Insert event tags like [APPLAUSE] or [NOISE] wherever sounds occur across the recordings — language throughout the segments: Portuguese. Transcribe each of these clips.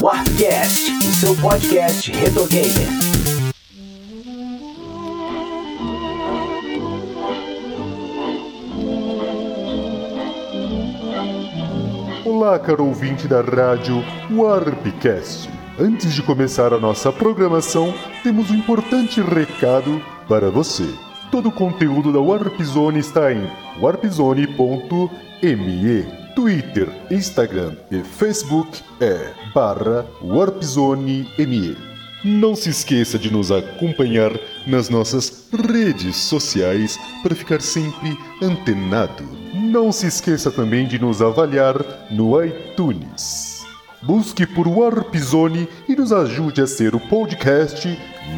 Warpcast, o seu podcast retro gamer. Olá, caro ouvinte da rádio Warpcast. Antes de começar a nossa programação, temos um importante recado para você. Todo o conteúdo da Warp Zone está em warpzone.me. Twitter, Instagram e Facebook é barra warpzone.me. Não se esqueça de nos acompanhar nas nossas redes sociais para ficar sempre antenado. Não se esqueça também de nos avaliar no iTunes. Busque por Warp Zone e nos ajude a ser o podcast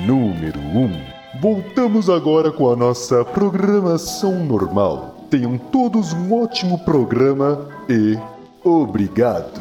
número 1. Um. Voltamos agora com a nossa programação normal. Tenham todos um ótimo programa e obrigado.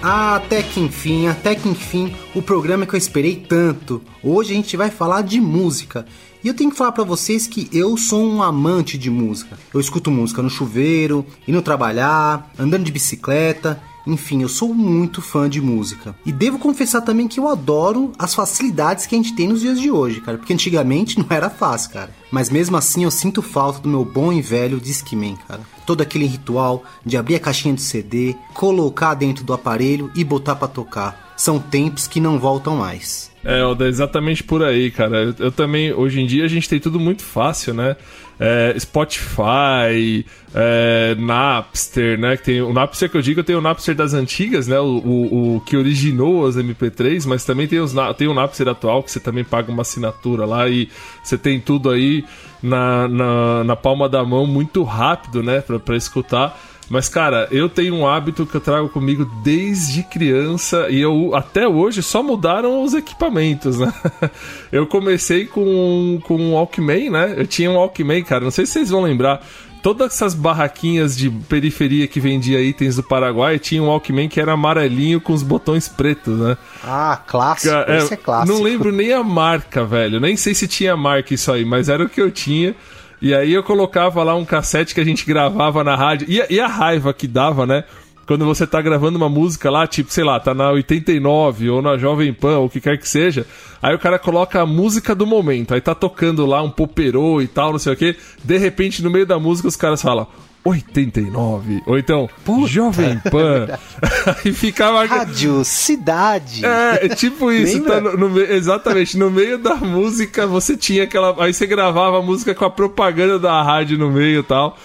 Ah, até que enfim, até que enfim, o programa que eu esperei tanto. Hoje a gente vai falar de música. E eu tenho que falar para vocês que eu sou um amante de música. Eu escuto música no chuveiro, indo trabalhar, andando de bicicleta enfim, eu sou muito fã de música. E devo confessar também que eu adoro as facilidades que a gente tem nos dias de hoje, cara. Porque antigamente [LAUGHS] não era fácil, cara. Mas mesmo assim eu sinto falta do meu bom e velho Discman, cara. Todo aquele ritual de abrir a caixinha de CD, colocar dentro do aparelho e botar para tocar. São tempos que não voltam mais. É, exatamente por aí, cara. Eu, eu, também, hoje em dia, a gente tem tudo muito fácil, né? É, Spotify, é, Napster, né? Que tem, o Napster que eu digo, tem o Napster das antigas, né? O, o, o que originou as MP3, mas também tem, os, tem o Napster atual, que você também paga uma assinatura lá e você tem tudo aí na, na, na palma da mão muito rápido, né? Pra, pra escutar. Mas, cara, eu tenho um hábito que eu trago comigo desde criança e eu até hoje só mudaram os equipamentos, né? [LAUGHS] Eu comecei com, com um Walkman, né? Eu tinha um Walkman, cara, não sei se vocês vão lembrar todas essas barraquinhas de periferia que vendia itens do Paraguai tinha um Walkman que era amarelinho com os botões pretos, né? Ah, clássico. É, Esse é clássico. Não lembro nem a marca, velho. Nem sei se tinha marca isso aí, mas era o que eu tinha. E aí eu colocava lá um cassete que a gente gravava na rádio. E, e a raiva que dava, né? Quando você tá gravando uma música lá, tipo, sei lá, tá na 89 ou na Jovem Pan, ou o que quer que seja. Aí o cara coloca a música do momento. Aí tá tocando lá um poperô e tal, não sei o que. De repente, no meio da música, os caras falam: 89. Ou então, Puta. Jovem Pan. [LAUGHS] e ficava. Rádio Cidade. É, é tipo isso. Tá no, no, exatamente. No meio da música, você tinha aquela. Aí você gravava a música com a propaganda da rádio no meio e tal.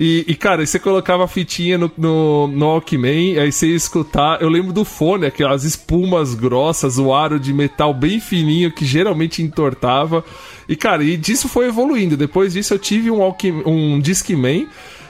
E, e, cara, você colocava a fitinha no, no, no Walkman, aí você ia escutar. Eu lembro do fone, aquelas espumas grossas, o aro de metal bem fininho que geralmente entortava. E, cara, e disso foi evoluindo. Depois disso eu tive um, Walkman, um Discman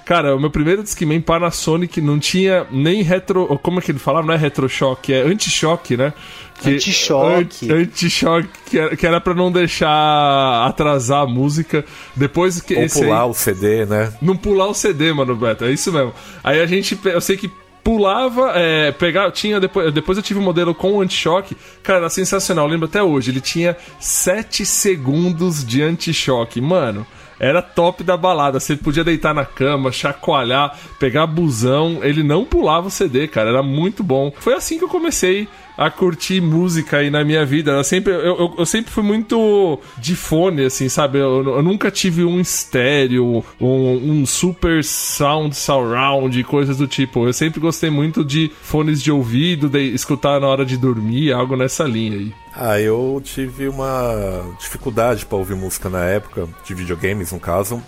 Cara, o meu primeiro Discman Panasonic não tinha nem retro. Como é que ele falava? Não é retroshock, é anti-choque, né? Que, anti-choque. Anti-choque, que era, que era pra não deixar atrasar a música. Depois que. Ou pular aí, o CD, né? Não pular o CD, mano, Beto. É isso mesmo. Aí a gente. Eu sei que pulava, é, pegava, tinha depois, depois eu tive um modelo com anti-choque, cara, era sensacional, eu lembro até hoje, ele tinha 7 segundos de anti-choque, mano era top da balada. Você podia deitar na cama, chacoalhar, pegar busão. Ele não pulava o CD, cara. Era muito bom. Foi assim que eu comecei a curtir música aí na minha vida. Eu sempre, eu, eu, eu sempre fui muito de fone, assim, sabe? Eu, eu nunca tive um estéreo, um, um, super sound surround, coisas do tipo. Eu sempre gostei muito de fones de ouvido, de escutar na hora de dormir, algo nessa linha aí. Ah, eu tive uma dificuldade para ouvir música na época, de videogames no caso,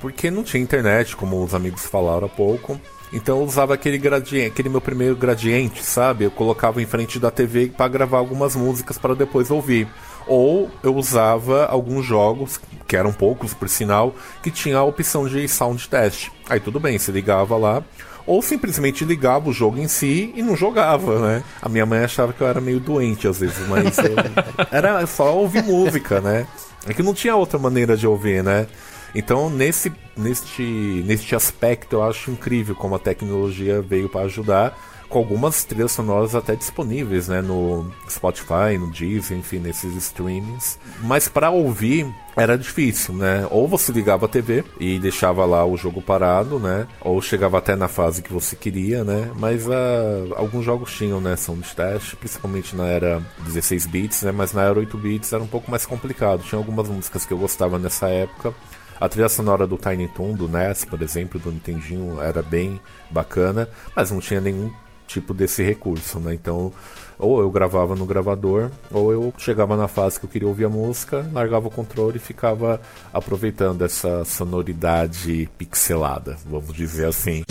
porque não tinha internet, como os amigos falaram há pouco. Então eu usava aquele gradiente, aquele meu primeiro gradiente, sabe? Eu colocava em frente da TV para gravar algumas músicas para depois ouvir. Ou eu usava alguns jogos, que eram poucos por sinal, que tinha a opção de sound test. Aí tudo bem, se ligava lá, ou simplesmente ligava o jogo em si e não jogava, né? A minha mãe achava que eu era meio doente às vezes, mas eu... [LAUGHS] era só ouvir música, né? É que não tinha outra maneira de ouvir, né? Então, nesse, neste, neste aspecto, eu acho incrível como a tecnologia veio para ajudar. com algumas trilhas sonoras até disponíveis, né, no Spotify, no Deezer, enfim, nesses streamings. Mas para ouvir era difícil, né? Ou você ligava a TV e deixava lá o jogo parado, né? Ou chegava até na fase que você queria, né? Mas uh, alguns jogos tinham, né? Teste, principalmente na era 16 bits, né? Mas na era 8 bits era um pouco mais complicado. Tinha algumas músicas que eu gostava nessa época. A trilha sonora do Tiny Toon, do NES, por exemplo, do Nintendinho, era bem bacana, mas não tinha nenhum tipo desse recurso, né? Então, ou eu gravava no gravador, ou eu chegava na fase que eu queria ouvir a música, largava o controle e ficava aproveitando essa sonoridade pixelada, vamos dizer assim.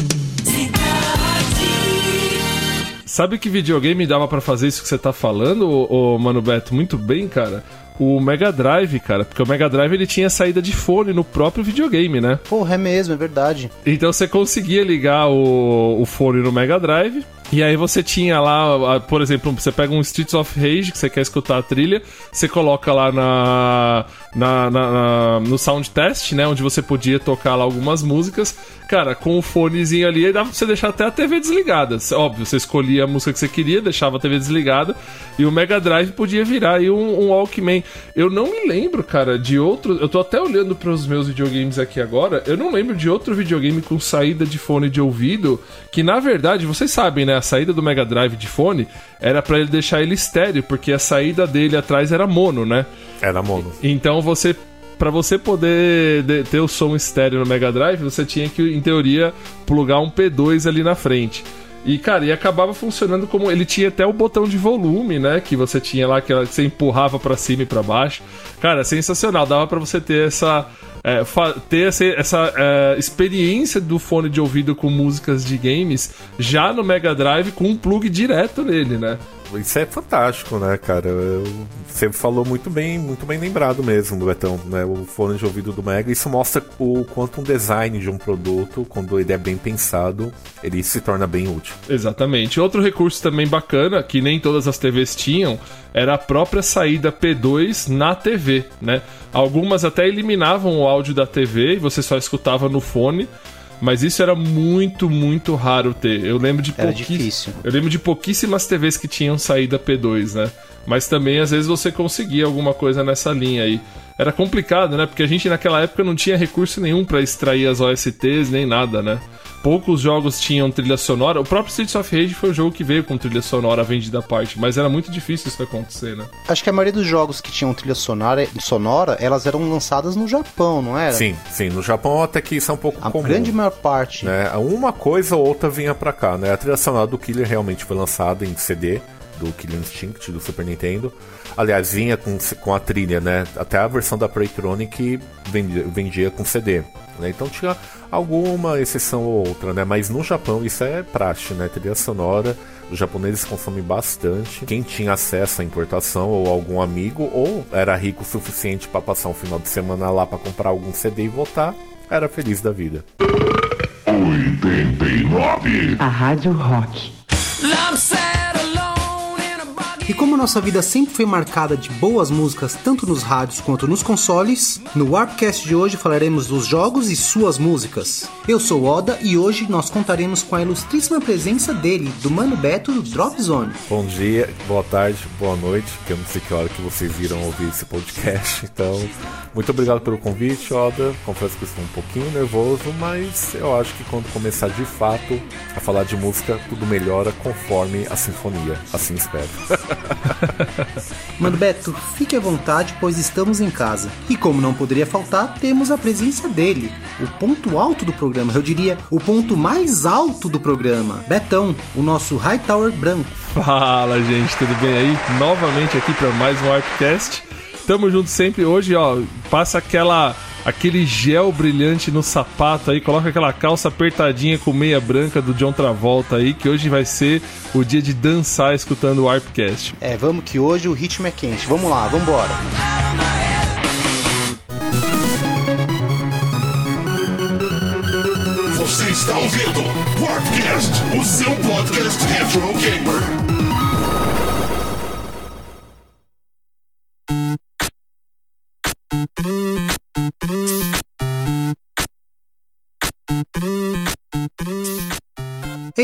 Sabe que videogame dava para fazer isso que você tá falando, ô, ô, Mano Beto? Muito bem, cara o Mega Drive, cara, porque o Mega Drive ele tinha saída de fone no próprio videogame, né? Porra, é mesmo, é verdade. Então você conseguia ligar o, o fone no Mega Drive e aí você tinha lá, por exemplo, você pega um Streets of Rage que você quer escutar a trilha, você coloca lá na, na, na, na, no sound test, né, onde você podia tocar lá algumas músicas. Cara, com o fonezinho ali, dava pra você deixar até a TV desligada. Óbvio, você escolhia a música que você queria, deixava a TV desligada e o Mega Drive podia virar aí um, um Walkman. Eu não me lembro, cara, de outro. Eu tô até olhando para os meus videogames aqui agora. Eu não lembro de outro videogame com saída de fone de ouvido que, na verdade, vocês sabem, né? A saída do Mega Drive de fone era para ele deixar ele estéreo, porque a saída dele atrás era mono, né? Era mono. Então você para você poder ter o som estéreo no Mega Drive, você tinha que, em teoria, plugar um P2 ali na frente. E, cara, e acabava funcionando como. Ele tinha até o botão de volume, né? Que você tinha lá, que você empurrava para cima e para baixo. Cara, sensacional. Dava para você ter essa é, ter essa, essa é, experiência do fone de ouvido com músicas de games já no Mega Drive com um plug direto nele, né? Isso é fantástico, né, cara? Você falou muito bem, muito bem lembrado mesmo, Betão, né? O fone de ouvido do Mega. Isso mostra o quanto um design de um produto, quando ele é bem pensado, ele se torna bem útil. Exatamente. Outro recurso também bacana, que nem todas as TVs tinham, era a própria saída P2 na TV, né? Algumas até eliminavam o áudio da TV e você só escutava no fone. Mas isso era muito, muito raro ter. Eu lembro de era difícil. Eu lembro de pouquíssimas TVs que tinham saída P2, né? Mas também às vezes você conseguia alguma coisa nessa linha aí. Era complicado, né? Porque a gente naquela época não tinha recurso nenhum para extrair as OSTs nem nada, né? Poucos jogos tinham trilha sonora. O próprio Streets of Rage foi o jogo que veio com trilha sonora vendida à parte, mas era muito difícil isso acontecer, né? Acho que a maioria dos jogos que tinham trilha sonora, sonora elas eram lançadas no Japão, não era? Sim, sim. No Japão até que isso é um pouco a comum. A grande maior parte. Né? Uma coisa ou outra vinha pra cá, né? A trilha sonora do Killer realmente foi lançada em CD do Killer Instinct do Super Nintendo. Aliás, vinha com, com a trilha, né? Até a versão da Playtronic vendia, vendia com CD. Né? Então tinha alguma exceção ou outra, né? Mas no Japão isso é praxe, né? Trilha sonora, os japoneses consomem bastante. Quem tinha acesso à importação ou algum amigo ou era rico o suficiente para passar um final de semana lá para comprar algum CD e votar, era feliz da vida. 89 A Rádio Rock. E como nossa vida sempre foi marcada de boas músicas, tanto nos rádios quanto nos consoles, no Warpcast de hoje falaremos dos jogos e suas músicas. Eu sou Oda e hoje nós contaremos com a ilustríssima presença dele, do Mano Beto do Drop Zone. Bom dia, boa tarde, boa noite, que eu não sei que hora que vocês viram ouvir esse podcast, [LAUGHS] então muito obrigado pelo convite, Oda. Confesso que estou um pouquinho nervoso, mas eu acho que quando começar de fato a falar de música, tudo melhora conforme a sinfonia, assim espero. [LAUGHS] [LAUGHS] Mano Beto, fique à vontade, pois estamos em casa. E como não poderia faltar, temos a presença dele, o ponto alto do programa, eu diria o ponto mais alto do programa. Betão, o nosso High Tower branco. Fala, gente, tudo bem aí? Novamente aqui para mais um Artcast. Tamo junto sempre. Hoje, ó, passa aquela aquele gel brilhante no sapato aí, coloca aquela calça apertadinha com meia branca do John Travolta aí, que hoje vai ser o dia de dançar escutando o Arpcast. É, vamos que hoje o ritmo é quente. Vamos lá, vamos embora. Você está ouvindo Warpcast, o seu podcast retro gamer.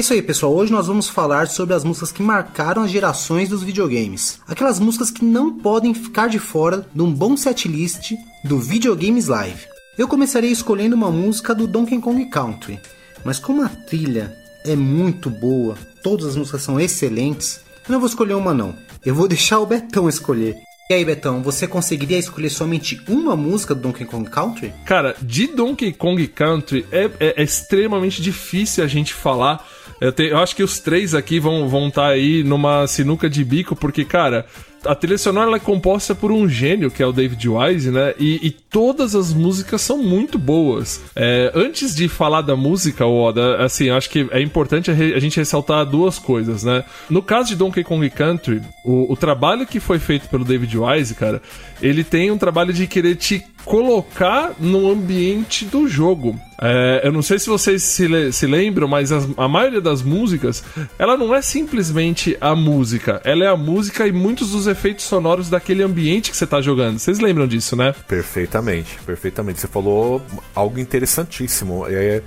Isso aí, pessoal. Hoje nós vamos falar sobre as músicas que marcaram as gerações dos videogames. Aquelas músicas que não podem ficar de fora de um bom setlist do Videogames Live. Eu começarei escolhendo uma música do Donkey Kong Country, mas como a trilha é muito boa, todas as músicas são excelentes, eu não vou escolher uma não. Eu vou [LAUGHS] deixar o Betão escolher. E aí, Betão, você conseguiria escolher somente uma música do Donkey Kong Country? Cara, de Donkey Kong Country é, é- é extremamente difícil a gente falar. Eu, te- eu acho que os três aqui vão estar vão tá aí numa sinuca de bico, porque, cara, a trilha sonora ela é composta por um gênio, que é o David Wise, né? E, e todas as músicas são muito boas. É, antes de falar da música, Oda, assim, acho que é importante a, re- a gente ressaltar duas coisas, né? No caso de Donkey Kong Country, o, o trabalho que foi feito pelo David Wise, cara, ele tem um trabalho de querer te colocar no ambiente do jogo. É, eu não sei se vocês se, le- se lembram, mas as- a maioria das músicas, ela não é simplesmente a música, ela é a música e muitos dos efeitos sonoros daquele ambiente que você tá jogando. Vocês lembram disso, né? Perfeitamente, perfeitamente. Você falou algo interessantíssimo. É,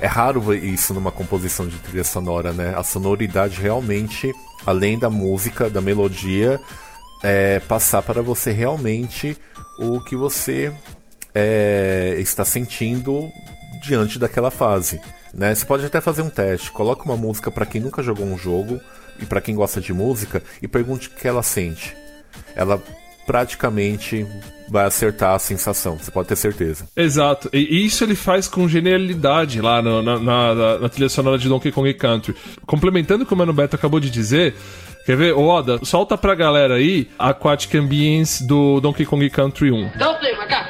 é raro isso numa composição de trilha sonora, né? A sonoridade realmente, além da música, da melodia, é, passar para você realmente o que você é, está sentindo diante daquela fase. Né? Você pode até fazer um teste. Coloca uma música para quem nunca jogou um jogo e para quem gosta de música e pergunte o que ela sente. Ela praticamente vai acertar a sensação, você pode ter certeza. Exato, e isso ele faz com genialidade lá no- na- na- na trilha sonora de Donkey Kong Country. Complementando o que o Mano Beto acabou de dizer, quer ver? Ô, Oda, solta pra galera aí Aquatic Ambience do Donkey Kong Country 1. Dá o play, macaco.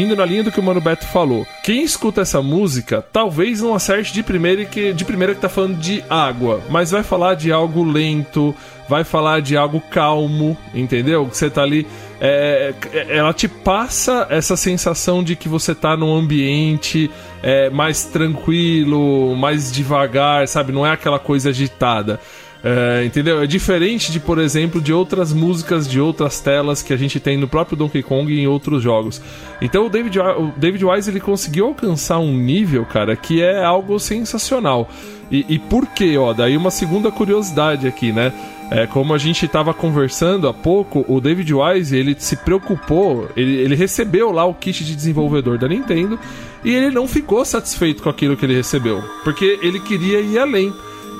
Indo na linha do que o Mano Beto falou. Quem escuta essa música, talvez não acerte de primeira que de primeira que tá falando de água, mas vai falar de algo lento, vai falar de algo calmo, entendeu? Que você tá ali. é, ela te passa essa sensação de que você tá num ambiente é, mais tranquilo, mais devagar, sabe? Não é aquela coisa agitada. É, entendeu? É diferente de, por exemplo, de outras músicas de outras telas que a gente tem no próprio Donkey Kong e em outros jogos. Então o David, o David Wise ele conseguiu alcançar um nível, cara, que é algo sensacional. E, e por quê, ó? Daí uma segunda curiosidade aqui, né? É, como a gente estava conversando há pouco, o David Wise ele se preocupou, ele, ele recebeu lá o kit de desenvolvedor da Nintendo e ele não ficou satisfeito com aquilo que ele recebeu, porque ele queria ir além.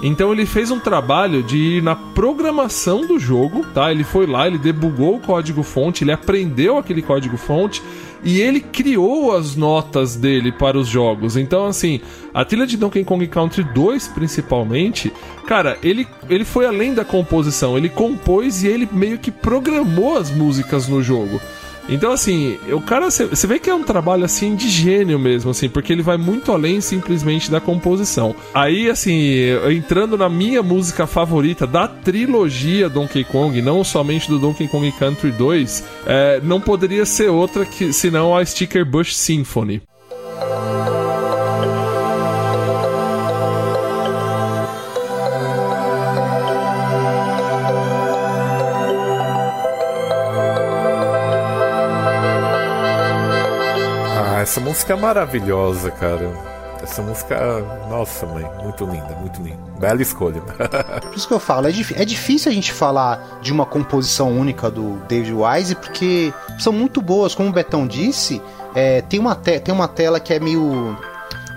Então ele fez um trabalho de ir na programação do jogo, tá? Ele foi lá, ele debugou o código fonte, ele aprendeu aquele código fonte e ele criou as notas dele para os jogos. Então, assim, a trilha de Donkey Kong Country 2, principalmente, cara, ele, ele foi além da composição, ele compôs e ele meio que programou as músicas no jogo. Então, assim, o cara, você vê que é um trabalho, assim, de gênio mesmo, assim, porque ele vai muito além simplesmente da composição. Aí, assim, entrando na minha música favorita da trilogia Donkey Kong, não somente do Donkey Kong Country 2, é, não poderia ser outra que senão a Sticker Bush Symphony. Essa música é maravilhosa, cara. Essa música, nossa, mãe, muito linda, muito linda. Bela escolha. [LAUGHS] Por isso que eu falo, é, é difícil a gente falar de uma composição única do David Wise, porque são muito boas, como o Betão disse, é, tem, uma te- tem uma tela que é meio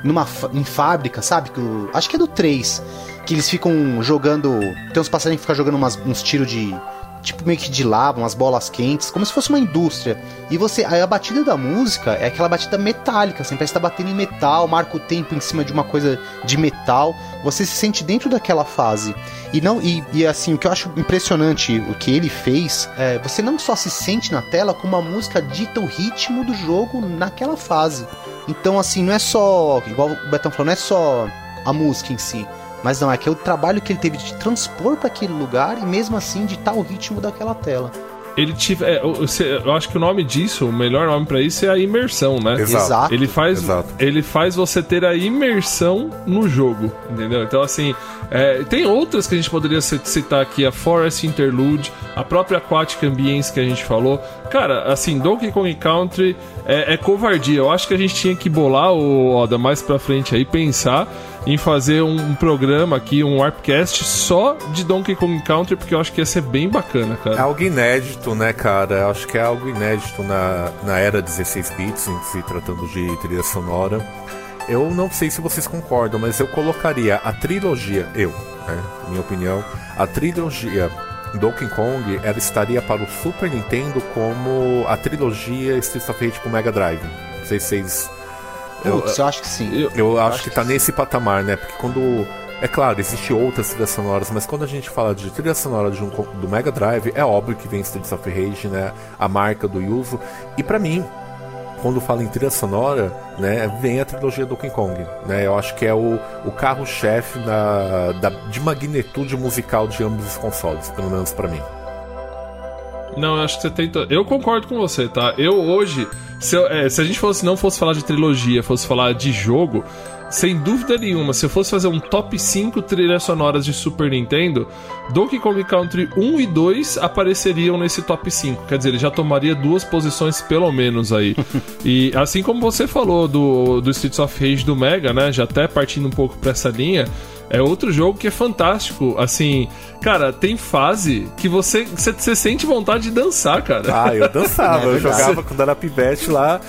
numa em fábrica, sabe? Que acho que é do 3, que eles ficam jogando, tem uns passarinhos que ficam jogando umas- uns tiros de tipo meio que de lava, umas bolas quentes, como se fosse uma indústria. E você, a batida da música é aquela batida metálica, assim, parece que tá batendo em metal, marca o tempo em cima de uma coisa de metal. Você se sente dentro daquela fase. E não e, e, assim, o que eu acho impressionante, o que ele fez, é, você não só se sente na tela, como a música dita o ritmo do jogo naquela fase. Então, assim, não é só, igual o Betão falou, não é só a música em si. Mas não, é que é o trabalho que ele teve de transpor para aquele lugar e mesmo assim ditar o ritmo daquela tela. ele tiver. é, eu, acho que o nome disso, o melhor nome pra isso é a imersão, né? Exato. Exato. Ele faz, Exato. ele faz você ter a imersão no jogo, entendeu? Então, assim, é, tem outras que a gente poderia ci- citar aqui, a Forest Interlude, a própria Aquatic Ambience que a gente falou. Cara, assim, Donkey Kong Country é, é covardia. Eu acho que a gente tinha que bolar o Oda mais pra frente aí, pensar em fazer um, um programa aqui, um Warpcast só de Donkey Kong Country, porque eu acho que ia ser bem bacana, É cara. algo inédito, né, cara? Acho que é algo inédito na, na era 16 bits, em se tratando de trilha sonora. Eu não sei se vocês concordam, mas eu colocaria a trilogia, eu, né, minha opinião, a trilogia Donkey Kong, ela estaria para o Super Nintendo como a trilogia Streets of Rage pro Mega Drive. Não sei se vocês Putz, eu acho que sim. Eu- Eu acho que tá nesse patamar, né? Porque quando. É claro, existe outras trilhas sonoras, mas quando a gente fala de trilha sonora de um do Mega Drive, é óbvio que vem Streets of Rage, né? A marca do Yuzo. E pra mim, quando fala em trilha sonora, né, vem a trilogia Donkey Kong, né? Eu acho que é o, o carro-chefe da, da- de magnitude musical de ambos os consoles, pelo menos pra mim. Não, eu acho que você tem. to- Eu concordo com você, tá? Eu hoje, se, eu- é, se a gente fosse não fosse falar de trilogia, fosse falar de jogo, sem dúvida nenhuma, se eu fosse fazer um top 5 trilhas sonoras de Super Nintendo, Donkey Kong Country 1 e 2 apareceriam nesse top 5. Quer dizer, ele já tomaria duas posições pelo menos aí. [LAUGHS] e assim como você falou do, do Streets of Rage do Mega, né? Já até partindo um pouco pra essa linha. É outro jogo que é fantástico. Assim, cara, tem fase que você, você, você sente vontade de dançar, cara. Ah, eu dançava, [LAUGHS] É eu jogava quando era pivete lá.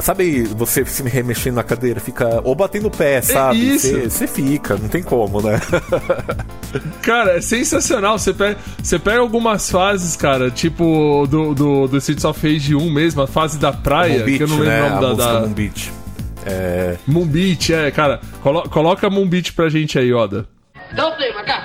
Sabe, você se remexendo na cadeira, fica. Ou batendo o pé, sabe? isso. Você você fica, não tem como, né? [LAUGHS] Cara, é sensacional. Você pega, você pega algumas fases, cara, tipo do, do, do Streets of Rage 1 mesmo, a fase da praia, Moon Beach, que eu não lembro né? o A nome da. música da... Beach. É, Moon Beach, é, cara. Colo- coloca Moon Beach pra gente aí, Oda. O play, macaco.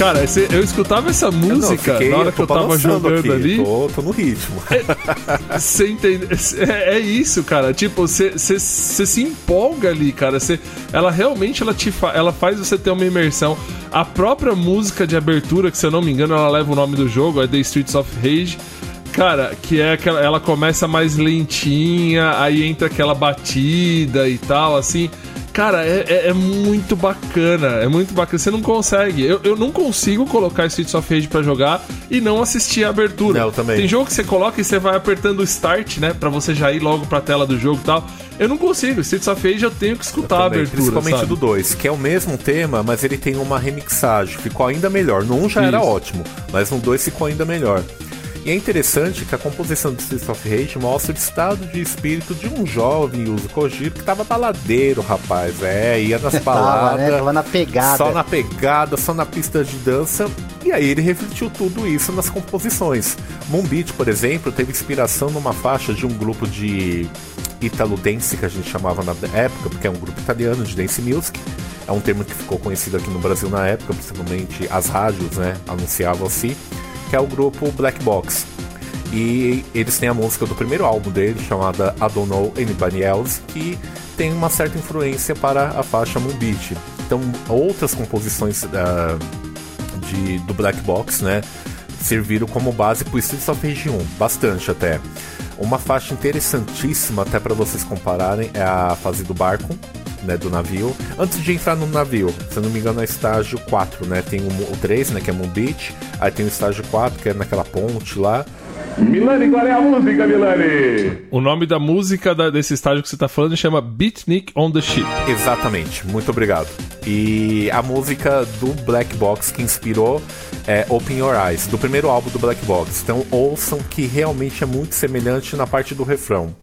Cara, esse- eu escutava essa música fiquei- na hora que eu tava jogando aqui, ali. Tô, tô no ritmo. Você entende? É, é isso, cara. Tipo, você se empolga ali, cara. Você, ela realmente ela te fa- ela faz você ter uma imersão. A própria música de abertura, que se eu não me engano, ela leva o nome do jogo, é The Streets of Rage. Cara, que é aquela. Ela começa mais lentinha, aí entra aquela batida e tal, assim. Cara, é, é- é muito bacana. É muito bacana. Você não consegue. Eu, eu não consigo colocar Streets of Rage pra jogar e não assistir a abertura. Não, eu também. Tem jogo que você coloca e você vai apertando o start, né? Pra você já ir logo pra tela do jogo e tal. Eu não consigo. Streets of Rage eu tenho que escutar a abertura. principalmente sabe? do 2, que é o mesmo tema, mas ele tem uma remixagem. Ficou ainda melhor. No 1 já era Isso. ótimo, mas no 2 ficou ainda melhor. E é interessante que a composição de Streets of Rage mostra o estado de espírito de um jovem Yuzo Kojiro que tava baladeiro, rapaz. É, ia nas [LAUGHS] Tava, baladas. né? Tava na pegada. Só na pegada, só na pista de dança. E aí ele refletiu tudo isso nas composições. Moon Beach, por exemplo, teve inspiração numa faixa de um grupo de Italo Dance, que a gente chamava na época, porque é um grupo italiano de dance music. É um termo que ficou conhecido aqui no Brasil na época, principalmente as rádios, né, anunciavam assim, que é o grupo Black Box. E eles têm a música do primeiro álbum dele, chamada I Don't Know Anybody Else, que tem uma certa influência para a faixa Moon Beach. Então, outras composições ah, de, do Black Box, né, serviram como base para o Streets of Rage 1, bastante até. Uma faixa interessantíssima, até para vocês compararem, é a fase do barco, né, do navio. Antes de entrar no navio, se eu não me engano é estágio 4, né, tem o, o 3, né, que é Moon Beach, aí tem o estágio 4, que é naquela ponte lá, Milani, qual é a música, Milani? O nome da música da- desse estágio que você tá falando chama Beatnik on the Ship. Exatamente, muito obrigado. E a música do Black Box que inspirou é Open Your Eyes, do primeiro álbum do Black Box. Então ouçam que realmente é muito semelhante na parte do refrão.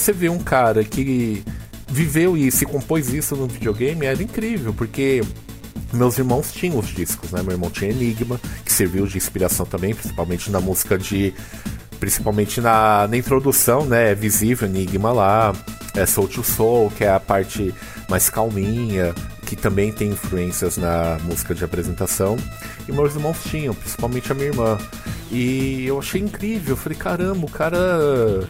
Você vê um cara que viveu e compôs isso no videogame, era incrível, porque meus irmãos tinham os discos, né? Meu irmão tinha Enigma, que serviu de inspiração também, principalmente na música de. Principalmente na, na introdução, né? É visível Enigma lá. É Soul to Soul, que é a parte mais calminha, que também tem influências na música de apresentação. E meus irmãos tinham, principalmente a minha irmã. E eu achei incrível. Eu falei, caramba, o cara.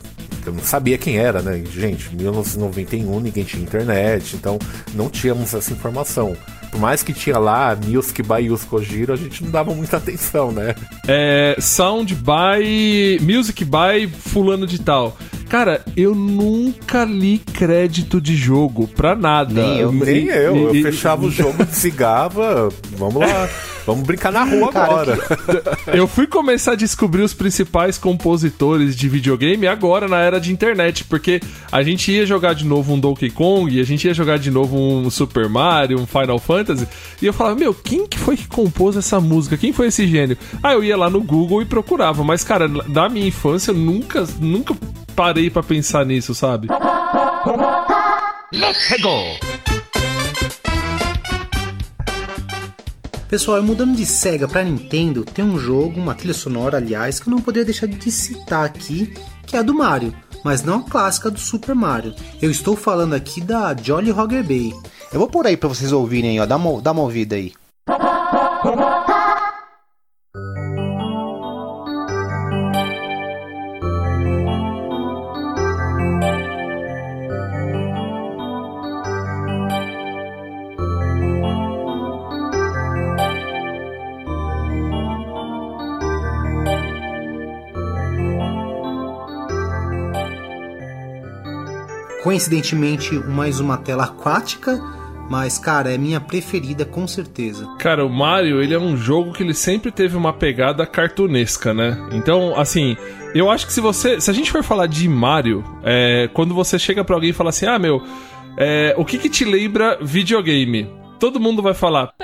Eu sabia quem era, né? Gente, 1991 ninguém tinha internet, então não tínhamos essa informação. Por mais que tinha lá Music by Yus Kojiro, a gente não dava muita atenção, né? É. Sound by. Music by Fulano de Tal. Cara, eu nunca li crédito de jogo pra nada. Nem eu. Nem eu. Eu E- fechava o jogo, desligava. Vamos lá. Vamos brincar na rua Cara, agora. [LAUGHS] Eu fui começar a descobrir os principais compositores de videogame agora na era de internet, porque a gente ia jogar de novo um Donkey Kong, a gente ia jogar de novo um Super Mario, um Final Fantasy, e eu falava, meu, quem que foi que compôs essa música? Quem foi esse gênio? Aí eu ia lá no Google e procurava, mas cara, da minha infância eu nunca, nunca parei pra pensar nisso, sabe? Pessoal, e mudando de Sega pra Nintendo, tem um jogo, uma trilha sonora, aliás, que eu não poderia deixar de citar aqui, que é a do Mario, mas não a clássica do Super Mario. Eu estou falando aqui da Jolly Roger Bay. Eu vou pôr aí pra vocês ouvirem ó, dá uma, dá uma ouvida aí. Coincidentemente, mais uma tela aquática, mas cara, é minha preferida com certeza. Cara, o Mario, ele é um jogo que ele sempre teve uma pegada cartunesca, né? Então, assim, eu acho que se você. Se a gente for falar de Mario, é, quando você chega pra alguém e fala assim, ah, meu, é, o que que te lembra videogame? Todo mundo vai falar.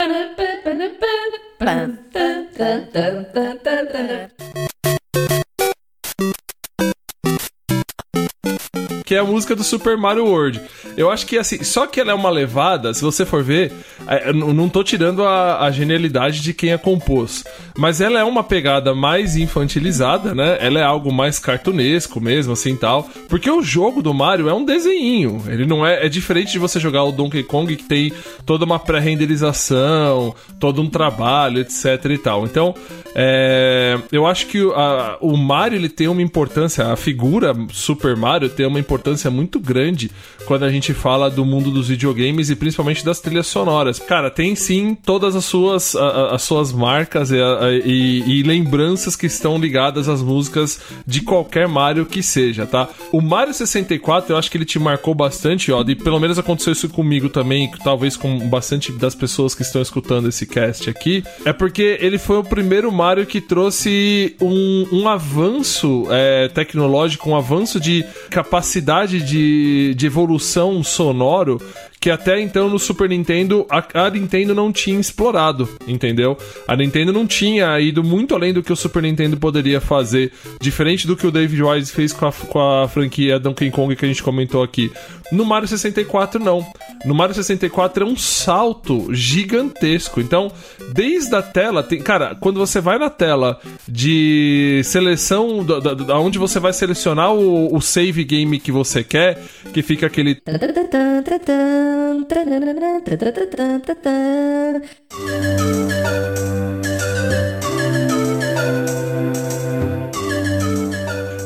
Que é a música do Super Mario World. Eu acho que assim, só que ela é uma levada, se você for ver, é, não tô tirando a, a genialidade de quem a compôs, mas ela é uma pegada mais infantilizada, né? Ela é algo mais cartunesco mesmo, assim tal. Porque o jogo do Mario é um desenho. Ele não é. É diferente de você jogar o Donkey Kong que tem toda uma pré-renderização, todo um trabalho, etc e tal. Então, é, eu acho que o- a- o Mario ele tem uma importância, a figura Super Mario tem uma importância muito grande quando a gente fala do mundo dos videogames e principalmente das trilhas sonoras. Cara, tem sim todas as suas, a- as suas marcas e, a- e- e lembranças que estão ligadas às músicas de qualquer Mario que seja, tá? O Mario 64, eu acho que ele te marcou bastante, ó, e pelo menos aconteceu isso comigo também, talvez com bastante das pessoas que estão escutando esse cast aqui, é porque ele foi o primeiro Mario que trouxe um, um avanço é, tecnológico, um avanço de capacidade de, de evolução sonoro que até então no Super Nintendo a, a Nintendo não tinha explorado, entendeu? A Nintendo não tinha ido muito além do que o Super Nintendo poderia fazer, diferente do que o David Wise fez com a, com a franquia Donkey Kong que a gente comentou aqui. No Mario 64 não. No Mario 64 é um salto gigantesco. Então, desde a tela, tem, cara, quando você vai na tela de seleção, da, da, da onde você vai selecionar o, o save game que você quer, que fica aquele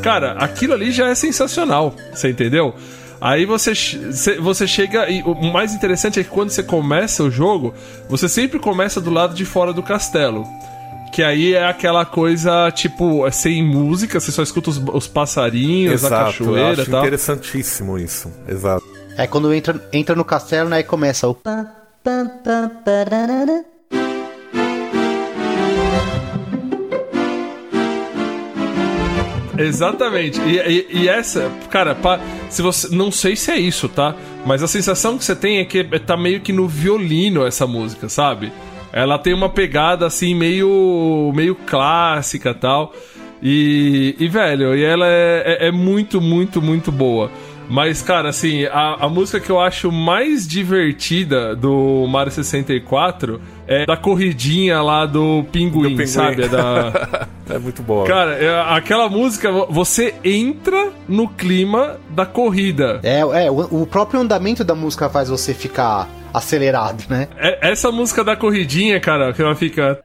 Cara, aquilo ali já é sensacional, você entendeu? Aí você, você chega e o mais interessante é que quando você começa o jogo, você sempre começa do lado de fora do castelo. Que aí é aquela coisa, tipo, é sem música, você só escuta os, os passarinhos, a Exato, eu cachoeira e acho tal. interessantíssimo isso. Exato. É quando entra, entra no castelo, né, e começa o... Exatamente. E, e- e essa, cara, pa- se você. Não sei se é isso, tá? Mas a sensação que você tem é que tá meio que no violino essa música, sabe? Ela tem uma pegada assim, meio. meio clássica tal. E, e velho, e ela é, é- é muito, muito, muito boa. Mas, cara, assim, a, a música que eu acho mais divertida do Mario 64 é da corridinha lá do pinguim, Do pinguim. sabe? É da. [LAUGHS] É muito boa. Cara, é, aquela música, você entra no clima da corrida. É, é o, o próprio andamento da música faz você ficar acelerado, né? É- essa música da corridinha, cara, que ela fica.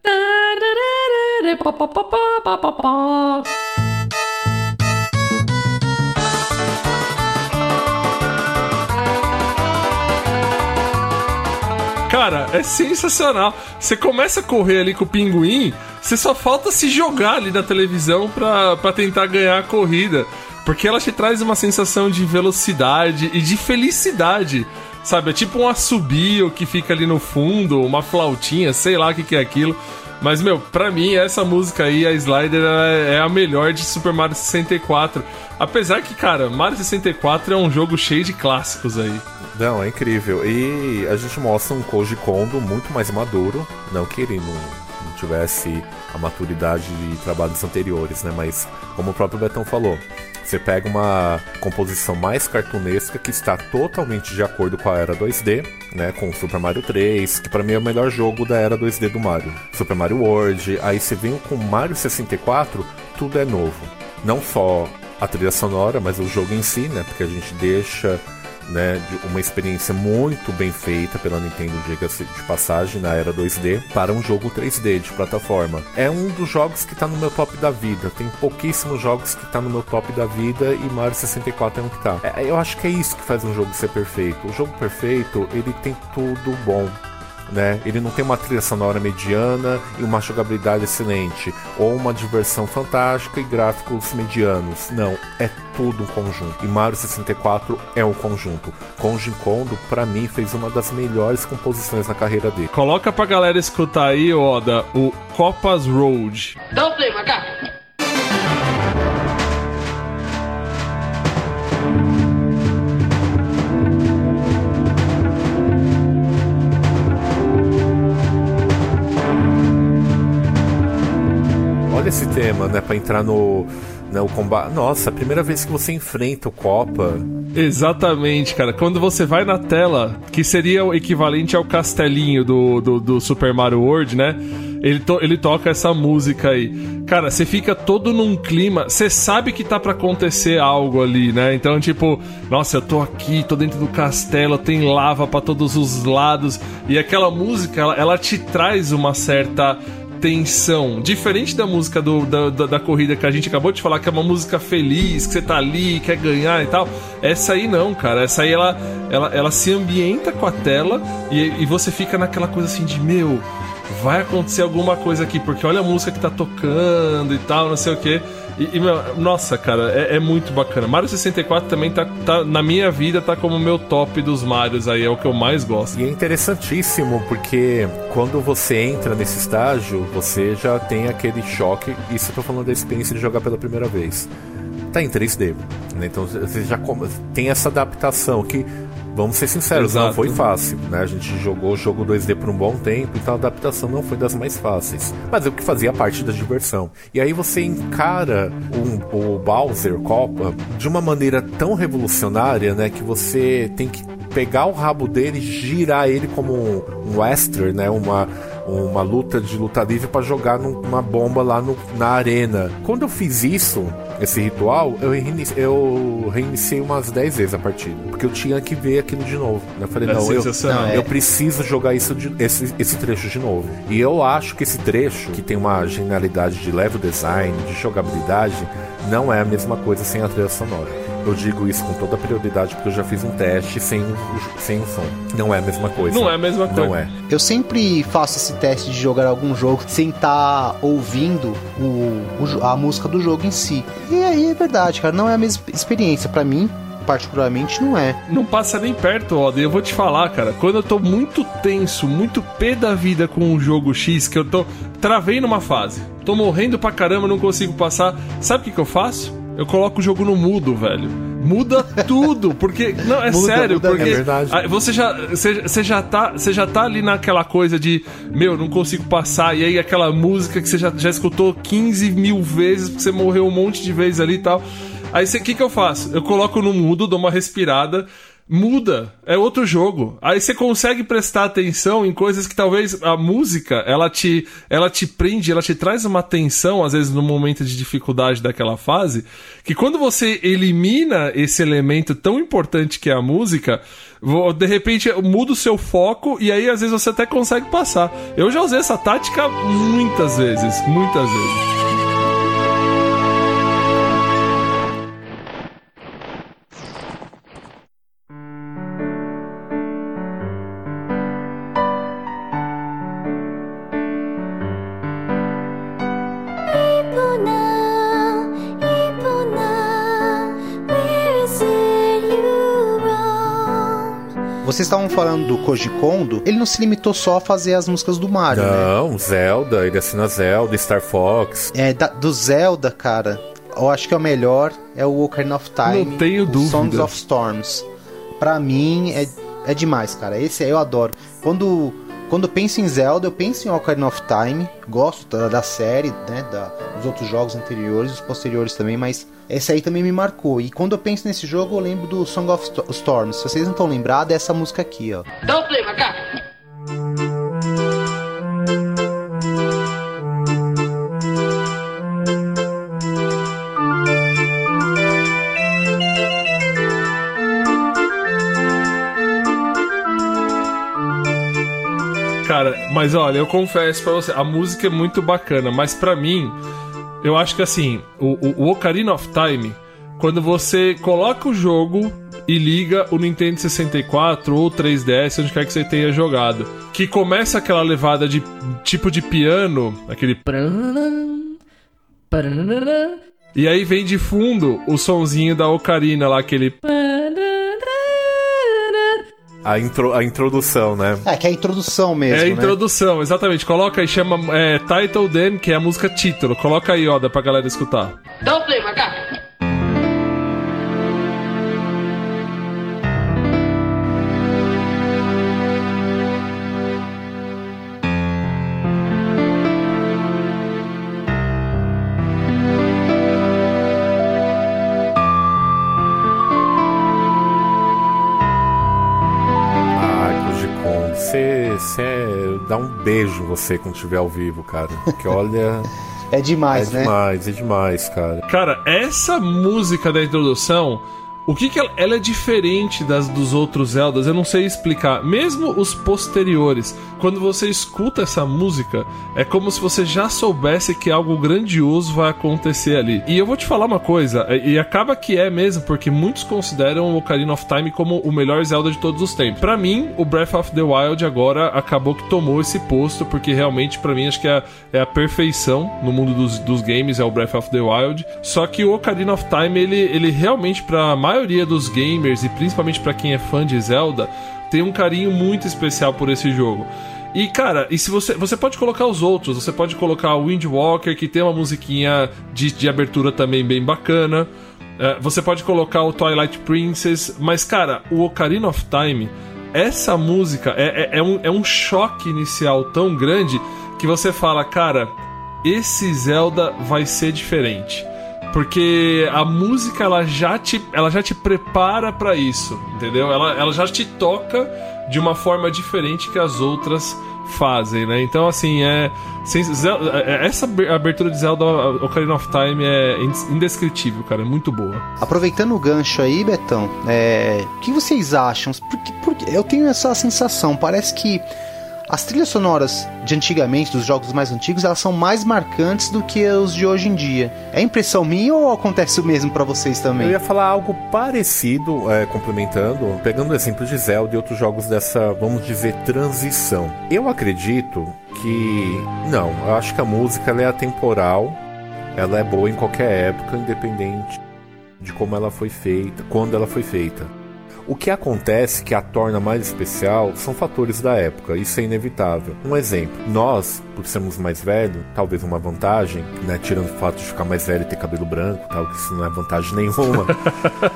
Cara, é sensacional. Você começa a correr ali com o pinguim, você só falta se jogar ali na televisão pra, pra tentar ganhar a corrida. Porque ela te traz uma sensação de velocidade e de felicidade. Sabe? É tipo um assobio que fica ali no fundo, uma flautinha, sei lá o que, que é aquilo. Mas, meu, pra mim, essa música aí, a Slider, é é a melhor de Super Mario 64. Apesar que, cara, Mario 64 é um jogo cheio de clássicos aí. Não, é incrível. E a gente mostra um Koji Kondo muito mais maduro. Não que ele não, não tivesse a maturidade de trabalhos anteriores, né? Mas, como o próprio Betão falou, você pega uma composição mais cartunesca que está totalmente de acordo com a era 2D, né? Com Super Mario 3, que pra mim é o melhor jogo da era 2D do Mario. Super Mario World. Aí você vem com Mario 64, tudo é novo. Não só a trilha sonora, mas o jogo em si, né? Porque a gente deixa né, uma experiência muito bem feita pela Nintendo, diga-se de passagem, na era 2D, para um jogo 3D de plataforma. É um dos jogos que tá no meu top da vida. Tem pouquíssimos jogos que tá no meu top da vida e Mario 64 é um que tá. É, eu acho que é isso que faz um jogo ser perfeito. O jogo perfeito, ele tem tudo bom né? Ele não tem uma trilha sonora mediana e uma jogabilidade excelente, ou uma diversão fantástica e gráficos medianos. Não, é tudo um conjunto. E Mario 64 é um conjunto. Koji Kondo, pra mim, fez uma das melhores composições na carreira dele. Coloca pra galera escutar aí, Oda, o Copas Road. Dá o play, macaco. Esse tema, né, Pra entrar no né, o combate. Nossa, primeira vez que você enfrenta o Copa, Exatamente, cara. Quando você vai na tela, que seria o equivalente ao castelinho do, do, do Super Mario World, né? Ele, to- ele toca essa música aí. Cara, você fica todo num clima. Você sabe que tá pra acontecer algo ali, né? Então, tipo, nossa, eu tô aqui, tô dentro do castelo, tem lava pra todos os lados. E aquela música, ela, ela te traz uma certa tensão. Diferente da música do, da, da, da corrida que a gente acabou de falar, que é uma música feliz, que você tá ali, quer ganhar e tal. Essa aí não, cara. Essa aí ela, ela, ela se ambienta com a tela e, e você fica naquela coisa assim de meu. Vai acontecer alguma coisa aqui, porque olha a música que tá tocando e tal, não sei o que. E, e, nossa, cara, é, é muito bacana. Mario 64 também tá, tá, na minha vida, tá como meu top dos Marios aí, é o que eu mais gosto. E é interessantíssimo porque quando você entra nesse estágio, você já tem aquele choque. Isso eu tô falando da experiência de jogar pela primeira vez. Tá em 3D, né? Então você já tem essa adaptação que, vamos ser sinceros, não Exato. foi fácil, né? A gente jogou o jogo 2D por um bom tempo, então a adaptação não foi das mais fáceis. Mas é o que fazia parte da diversão. E aí você encara um- o Bowser Copa de uma maneira tão revolucionária, né? Que você tem que pegar o rabo dele, girar ele como um, um western, né? Uma, uma luta de luta livre pra jogar numa bomba lá no- na arena. Quando eu fiz isso, esse ritual, eu, reinici- eu reiniciei umas 10 vezes a partida. Porque eu tinha que ver aquilo de novo. Eu falei, É não, eu. Não, é- eu preciso jogar isso de- esse, esse trecho de novo. E eu acho que esse trecho, que tem uma genialidade de level design, de jogabilidade, não é a mesma coisa sem a trilha sonora. Eu digo isso com toda a prioridade porque eu já fiz um teste sem o, sem o som. Não é a mesma coisa. Não é a mesma coisa. Não é. Eu sempre faço esse teste de jogar algum jogo sem estar ouvindo o, a música do jogo em si. E aí é verdade, cara, não é a mesma experiência. Pra mim, particularmente, não é. Não passa nem perto, Oda. Eu vou te falar, cara, quando eu tô muito tenso, muito pé da vida com um jogo X, que eu tô. Travei numa fase. Tô morrendo pra caramba, não consigo passar. Sabe o que, que eu faço? Eu coloco o jogo no mudo, velho. Muda tudo, porque. Não, é Muda, sério, muda, porque. é verdade. Você já, você, você já tá, você já tá ali naquela coisa de, meu, não consigo passar, e aí aquela música que você já, já escutou 15 mil vezes, porque você morreu um monte de vezes ali e tal. Aí o que, que eu faço? Eu coloco no mudo, dou uma respirada, muda, é outro jogo. Aí você consegue prestar atenção em coisas que talvez a música, ela te, ela te prende, ela te traz uma atenção, às vezes no momento de dificuldade daquela fase, que quando você elimina esse elemento tão importante que é a música, de repente muda o seu foco e aí às vezes você até consegue passar. Eu já usei essa tática muitas vezes, muitas vezes. Vocês estavam falando do Koji Kondo, ele não se limitou só a fazer as músicas do Mario, né? Não, Zelda, ele assina Zelda, Star Fox. É, da- do Zelda, cara, eu acho que é o melhor é o Ocarina of Time. Não tenho dúvida. Songs of Storms. Pra mim é, é demais, cara. Esse aí eu adoro. Quando quando penso em Zelda, eu penso em Ocarina of Time. Gosto da, da série, né, da, dos outros jogos anteriores, os posteriores também, mas esse aí também me marcou. E quando eu penso nesse jogo, eu lembro do Song of Sto- Storms. Se vocês não estão lembrados, é essa música aqui, ó. Don't play. Mas olha, eu confesso pra você, a música é muito bacana, mas pra mim, eu acho que assim, o, o, o Ocarina of Time, quando você coloca o jogo e liga o Nintendo 64 ou 3DS, onde quer que você tenha jogado, que começa aquela levada de tipo de piano, aquele e aí vem de fundo o sonzinho da Ocarina lá, aquele A, intro, a introdução, né? É, que é a introdução mesmo, É a né? introdução, exatamente. Coloca aí, chama é, Title Then, que é a música título. Coloca aí, ó, dá pra galera escutar. Don't play macaco. Dá um beijo em você quando estiver ao vivo, cara. Porque olha, É [LAUGHS] é demais, né? demais, é demais, cara. Cara, essa música da introdução, o que que ela, ela é diferente das dos outros Zeldas? Eu não sei explicar. Mesmo os posteriores, quando você escuta essa música, é como se você já soubesse que algo grandioso vai acontecer ali. E eu vou te falar uma coisa, e e acaba que é mesmo, porque muitos consideram o Ocarina of Time como o melhor Zelda de todos os tempos. Pra mim, o Breath of the Wild agora acabou que tomou esse posto, porque realmente pra mim acho que é a, é a perfeição no mundo dos, dos games, é o Breath of the Wild. Só que o Ocarina of Time, ele, ele realmente, pra maioria dos gamers, e principalmente pra quem é fã de Zelda, tem um carinho muito especial por esse jogo. E cara, e se você você pode colocar os outros, você pode colocar o Windwalker que tem uma musiquinha de, de abertura também bem bacana. É, você pode colocar o Twilight Princess, mas cara, o Ocarina of Time, essa música é, é, é um, é um choque inicial tão grande que você fala, cara, esse Zelda vai ser diferente. Porque a música ela já te, ela já te prepara pra isso, entendeu? Ela, ela já te toca de uma forma diferente que as outras fazem, né? Então, assim, é, Zel- é- essa aber- abertura de Zelda Ocarina of Time é indescritível, cara, é muito boa. Aproveitando o gancho aí, Betão, é, o que vocês acham? Porque, porque eu tenho essa sensação, parece que as trilhas sonoras de antigamente, dos jogos mais antigos, elas são mais marcantes do que os de hoje em dia. É impressão minha ou acontece o mesmo pra vocês também? Eu ia falar algo parecido, é, complementando, pegando o exemplo de Zelda e outros jogos dessa, vamos dizer, transição. Eu acredito que. Não, eu acho que a música é atemporal, ela é boa em qualquer época, independente de como ela foi feita, quando ela foi feita. O que acontece que a torna mais especial são fatores da época, isso é inevitável. Um exemplo, nós por sermos mais velhos, talvez uma vantagem, né? Tirando o fato de ficar mais velho e ter cabelo branco, tal, que isso não é vantagem nenhuma.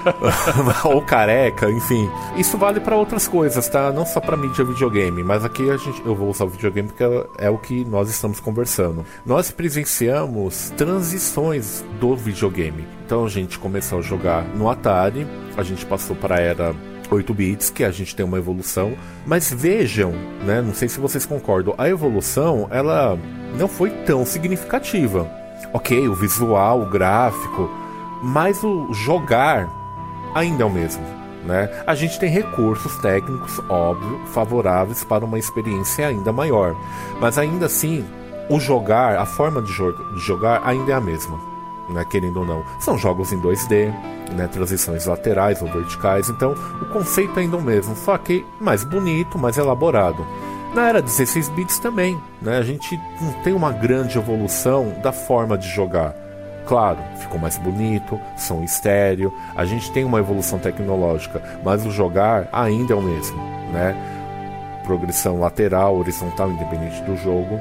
[LAUGHS] Ou careca, enfim. Isso vale para outras coisas, tá? Não só para mídia videogame, mas aqui a gente, eu vou usar o videogame porque é, é o que nós estamos conversando. Nós presenciamos transições do videogame. Então a gente começou a jogar no Atari, a gente passou para a era 8 bits, que a gente tem uma evolução, mas vejam, né, não sei se vocês concordam, a evolução, ela não foi tão significativa. OK, o visual, o gráfico, mas o jogar ainda é o mesmo. Né? A gente tem recursos técnicos, óbvio, favoráveis para uma experiência ainda maior. Mas ainda assim, o jogar, a forma de, jo de jogar ainda é a mesma. Né, querendo ou não. São jogos em 2D, né, transições laterais ou verticais, então o conceito ainda é o mesmo, só que mais bonito, mais elaborado. Na era 16 bits também, né, a gente não tem uma grande evolução da forma de jogar. Claro, ficou mais bonito, som estéreo, a gente tem uma evolução tecnológica, mas o jogar ainda é o mesmo, né? Progressão lateral, horizontal, independente do jogo,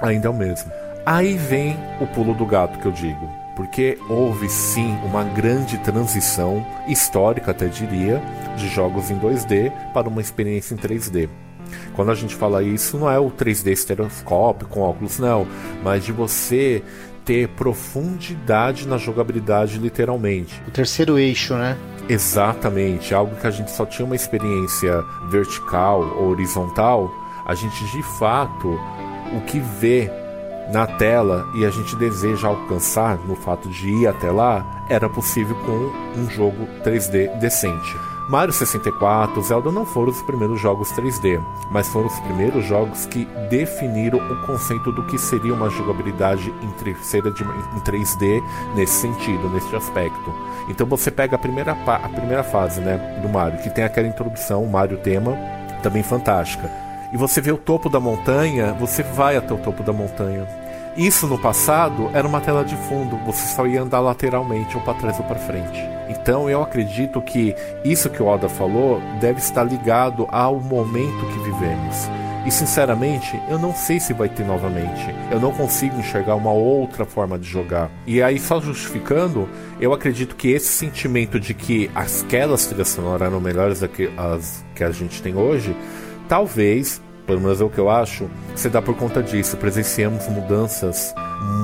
ainda é o mesmo. Aí vem o pulo do gato que eu digo, porque houve sim uma grande transição histórica, até diria, de jogos em 2D para uma experiência em 3D. Quando a gente fala isso, não é o 3D estereoscópio com óculos, não, mas de você ter profundidade na jogabilidade, literalmente. O terceiro eixo, né? Exatamente, algo que a gente só tinha uma experiência vertical ou horizontal, a gente de fato o que vê na tela e a gente deseja alcançar no fato de ir até lá era possível com um jogo 3D decente. Mario 64, Zelda não foram os primeiros jogos 3D, mas foram os primeiros jogos que definiram o conceito do que seria uma jogabilidade em terceira em 3D nesse sentido, nesse aspecto. Então você pega a primeira, a primeira fase né, do Mario, que tem aquela introdução, o Mario tema, também fantástica. E você vê o topo da montanha, você vai até o topo da montanha. Isso no passado era uma tela de fundo, você só ia andar lateralmente, ou para trás ou para frente. Então eu acredito que isso que o Oda falou deve estar ligado ao momento que vivemos. E sinceramente, eu não sei se vai ter novamente. Eu não consigo enxergar uma outra forma de jogar. E aí, só justificando, eu acredito que esse sentimento de que aquelas trilhas sonoras eram melhores do que as que a gente tem hoje, talvez pelo menos é o que eu acho, se dá por conta disso. Presenciamos mudanças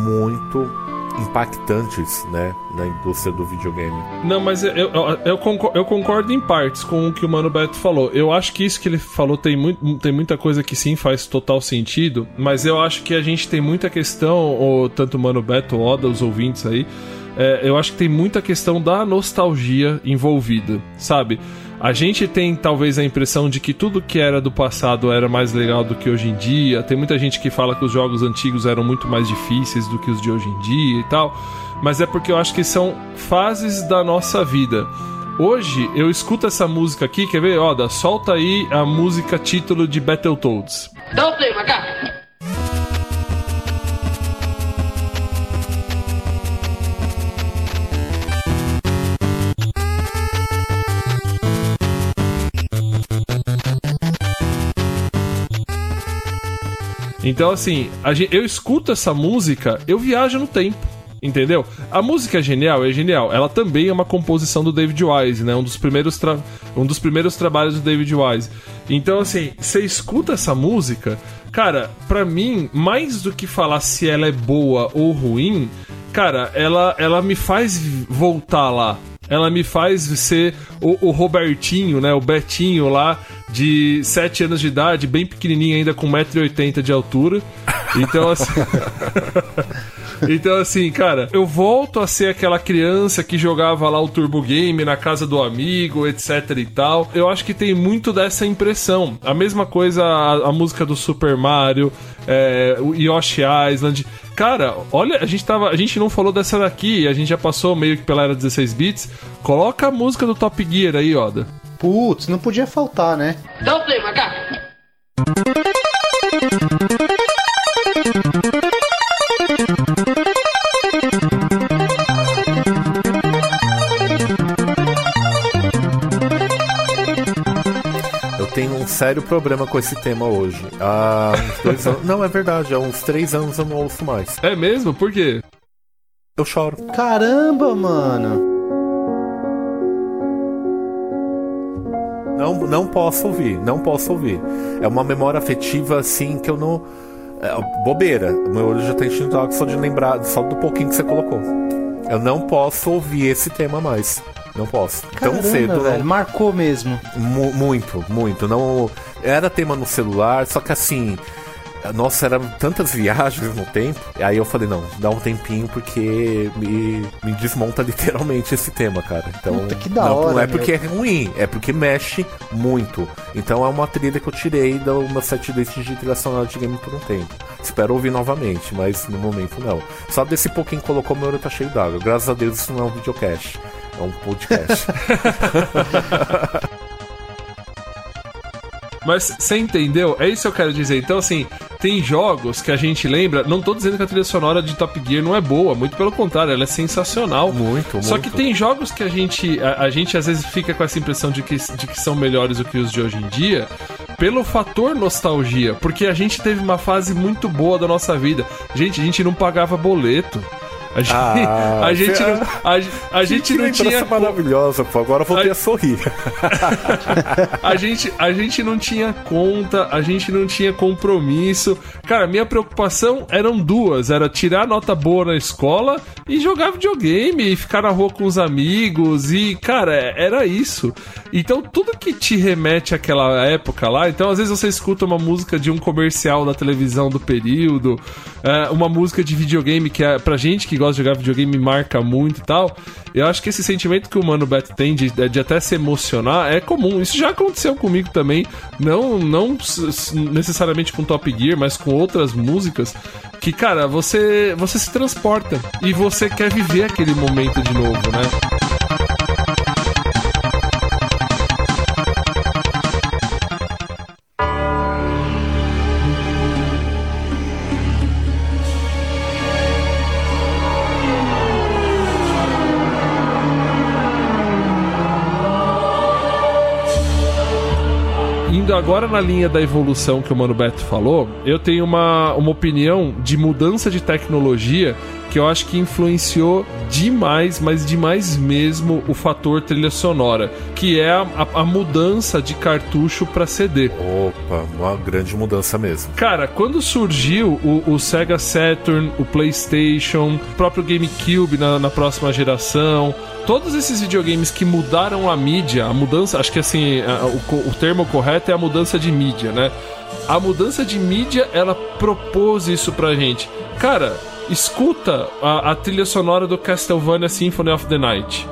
muito impactantes né, na indústria do videogame. Não, mas eu, eu, eu, concordo, eu, concordo, em partes com o que o Mano Beto falou. Eu acho que isso que ele falou tem, muito, tem muita coisa que sim faz total sentido, mas eu acho que a gente tem muita questão, ou tanto o Mano Beto, Oda, os ouvintes aí, é, eu acho que tem muita questão da nostalgia envolvida, sabe? A gente tem talvez a impressão de que tudo que era do passado era mais legal do que hoje em dia. Tem muita gente que fala que os jogos antigos eram muito mais difíceis do que os de hoje em dia e tal. Mas é porque eu acho que são fases da nossa vida. Hoje eu escuto essa música aqui, quer ver? Oda, solta aí a música título de Battletoads. Dá o play, macaco. Então, assim, gente, eu escuto essa música, eu viajo no tempo. Entendeu? A música é genial, é genial. Ela também é uma composição do David Wise, né? Um dos primeiros, tra... um dos primeiros trabalhos do David Wise. Então, assim, você escuta essa música, cara, pra mim, mais do que falar se ela é boa ou ruim, cara, ela, ela me faz voltar lá. Ela me faz ser o, o Robertinho, né? O Betinho lá, de 7 anos de idade, bem pequenininho ainda, com 1,80m de altura. Então, assim. [LAUGHS] Então, assim, cara, eu volto a ser aquela criança que jogava lá o Turbo Game na casa do amigo, etc e tal. Eu acho que tem muito dessa impressão. A mesma coisa a, a música do Super Mario, é, o Yoshi Island. Cara, olha, a gente tava. A gente não falou dessa daqui, a gente já passou meio que pela era 16 bits. Coloca a música do Top Gear aí, Oda. Putz, não podia faltar, né? Dá o play, macaco. sério problema com esse tema hoje. Há uns dois anos. [LAUGHS] Não, é verdade, há uns três anos eu não ouço mais. É mesmo? Por quê? Eu choro. Caramba, mano. Não, não posso ouvir, não posso ouvir. É uma memória afetiva assim que eu não. É, bobeira. Meu olho já tá enchendo água só de lembrar, só do pouquinho que você colocou. Eu não posso ouvir esse tema mais. Não posso. Caramba, Tão cedo. velho. não- Marcou mesmo. Mu- muito, muito. Não era tema no celular, só que assim, nossa, eram tantas viagens no tempo. Aí eu falei, não, dá um tempinho porque me, me desmonta [LAUGHS] literalmente esse tema, cara. Então, Puta, que da não, hora, não é meu. porque é ruim, é porque mexe muito. Então é uma trilha que eu tirei do meu set list de trilha sonora de game por um tempo. Espero ouvir novamente, mas no momento não. Só desse pouquinho que colocou, meu olho tá cheio d'água. Graças a Deus isso não é um videocast. É um podcast. [LAUGHS] Mas você entendeu? É isso que eu quero dizer. Então, assim, tem jogos que a gente lembra. Não tô dizendo que a trilha sonora de Top Gear não é boa, muito pelo contrário, ela é sensacional. Muito, Só muito. que tem jogos que a gente, a, a gente às vezes fica com essa impressão de que, de que são melhores do que os de hoje em dia. Pelo fator nostalgia, porque a gente teve uma fase muito boa da nossa vida. Gente, a gente não pagava boleto. A gente, Ah, a gente não, a, a gente não tinha maravilhosa, pô. Agora eu voltei Ai. a sorrir. [LAUGHS] A gente, a gente não tinha conta, a gente não tinha compromisso. Cara, minha preocupação eram duas: era tirar nota boa na escola e jogar videogame e ficar na rua com os amigos. E, cara, era isso. Então, tudo que te remete àquela época lá. Então, às vezes você escuta uma música de um comercial da televisão do período, é, uma música de videogame que, é, pra gente que gosta de jogar videogame, marca muito e tal. Eu acho que esse sentimento que o Mano Beto tem de, de até se emocionar é comum. Isso já aconteceu comigo também. Não, não necessariamente com Top Gear, mas com outras músicas. Que, cara, você, você se transporta e você quer viver aquele momento de novo, né? Agora na linha da evolução que o Mano Beto falou, eu tenho uma, uma opinião de mudança de tecnologia que eu acho que influenciou demais, mas demais mesmo, o fator trilha sonora, que é a, a- a mudança de cartucho para CD. Opa, uma grande mudança mesmo. Cara, quando surgiu o, o Sega Saturn, o PlayStation, o próprio GameCube na, na próxima geração, todos esses videogames que mudaram a mídia, a mudança, acho que assim, a- o, o termo correto é a mudança de mídia, né? A mudança de mídia, ela propôs isso pra gente. Cara, escuta a, a trilha sonora do Castlevania Symphony of the Night.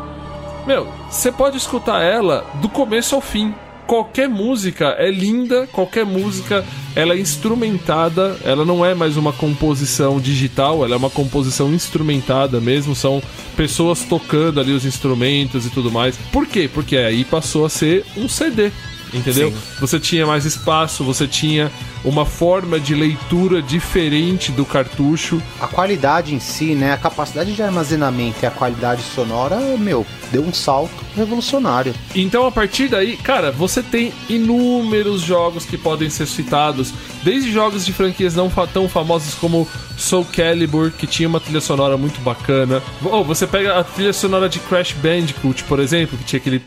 Meu, você pode escutar ela do começo ao fim. Qualquer música é linda, qualquer música ela é instrumentada, ela não é mais uma composição digital, ela é uma composição instrumentada mesmo, são pessoas tocando ali os instrumentos e tudo mais. Por quê? Porque aí passou a ser um CD. Entendeu? Sim. Você tinha mais espaço, você tinha uma forma de leitura diferente do cartucho. A qualidade em si, né? A capacidade de armazenamento e a qualidade sonora, meu, deu um salto revolucionário. Então, a partir daí, cara, você tem inúmeros jogos que podem ser citados, desde jogos de franquias não tão famosos como Soul Calibur, que tinha uma trilha sonora muito bacana. Ou você pega a trilha sonora de Crash Bandicoot, por exemplo, que tinha aquele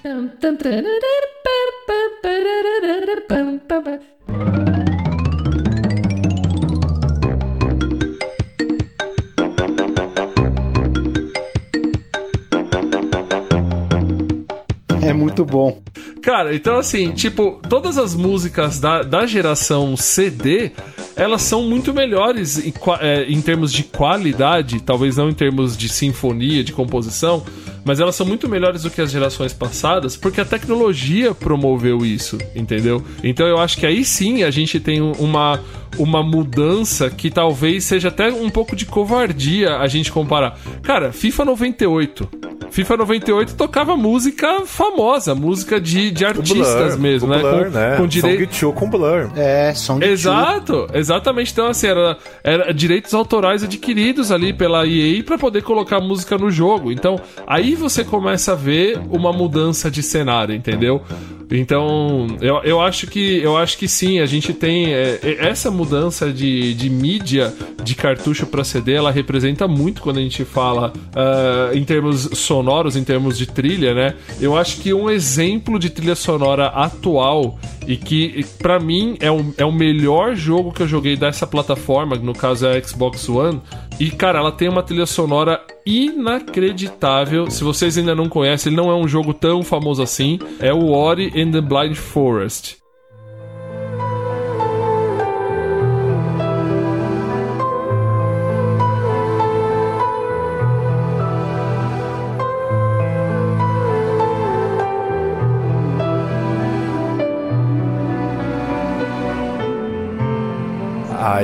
É muito bom. Cara, então assim, tipo, todas as músicas da, da geração CD, elas são muito melhores em, é, em termos de qualidade, talvez não em termos de sinfonia, de composição, mas elas são muito melhores do que as gerações passadas, porque a tecnologia promoveu isso, entendeu? Então eu acho que aí sim a gente tem um- uma, uma mudança que talvez seja até um pouco de covardia a gente comparar. Cara, FIFA 98. FIFA 98 tocava música famosa, música de, de artistas Blur, mesmo, né? Blur, com, né? com direito. Song 2 com Blur. É, som de Exato, exatamente. Então, assim, era, era direitos autorais adquiridos ali pela EA pra poder colocar música no jogo. Então, aí você começa a ver uma mudança de cenário, entendeu? Então, eu, eu acho que eu acho que sim, a gente tem é, é, essa mudança de, de mídia de cartucho para CD, ela representa muito quando a gente fala ah, em termos sonoros, em termos de trilha, né? Eu acho que um exemplo de trilha sonora atual e que pra mim é o, é o melhor jogo que eu joguei dessa plataforma, no caso é a Xbox One. E cara, ela tem uma trilha sonora inacreditável. Se vocês ainda não conhecem, ele não é um jogo tão famoso assim. É o Ori and the Blind Forest.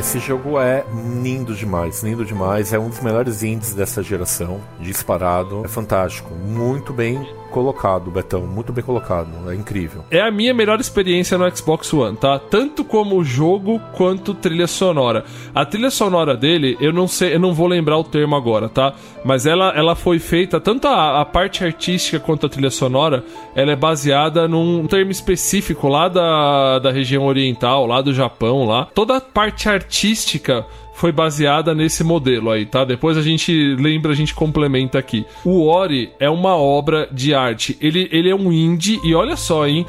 Esse jogo é lindo demais, lindo demais. É um dos melhores indies dessa geração, disparado. É fantástico, muito bem colocado, Betão, muito bem colocado. É incrível. É a minha melhor experiência no Xbox One, tá? Tanto como jogo quanto trilha sonora. A trilha sonora dele, eu não sei, eu não vou lembrar o termo agora, tá? Mas ela, ela foi feita, tanto a, a parte artística quanto a trilha sonora, ela é baseada num termo específico lá da, da região oriental, lá do Japão, lá. Toda a parte artística foi baseada nesse modelo aí, tá? Depois a gente lembra, a gente complementa aqui. O Ori é uma obra de arte. Ele, ele é um indie e olha só, hein?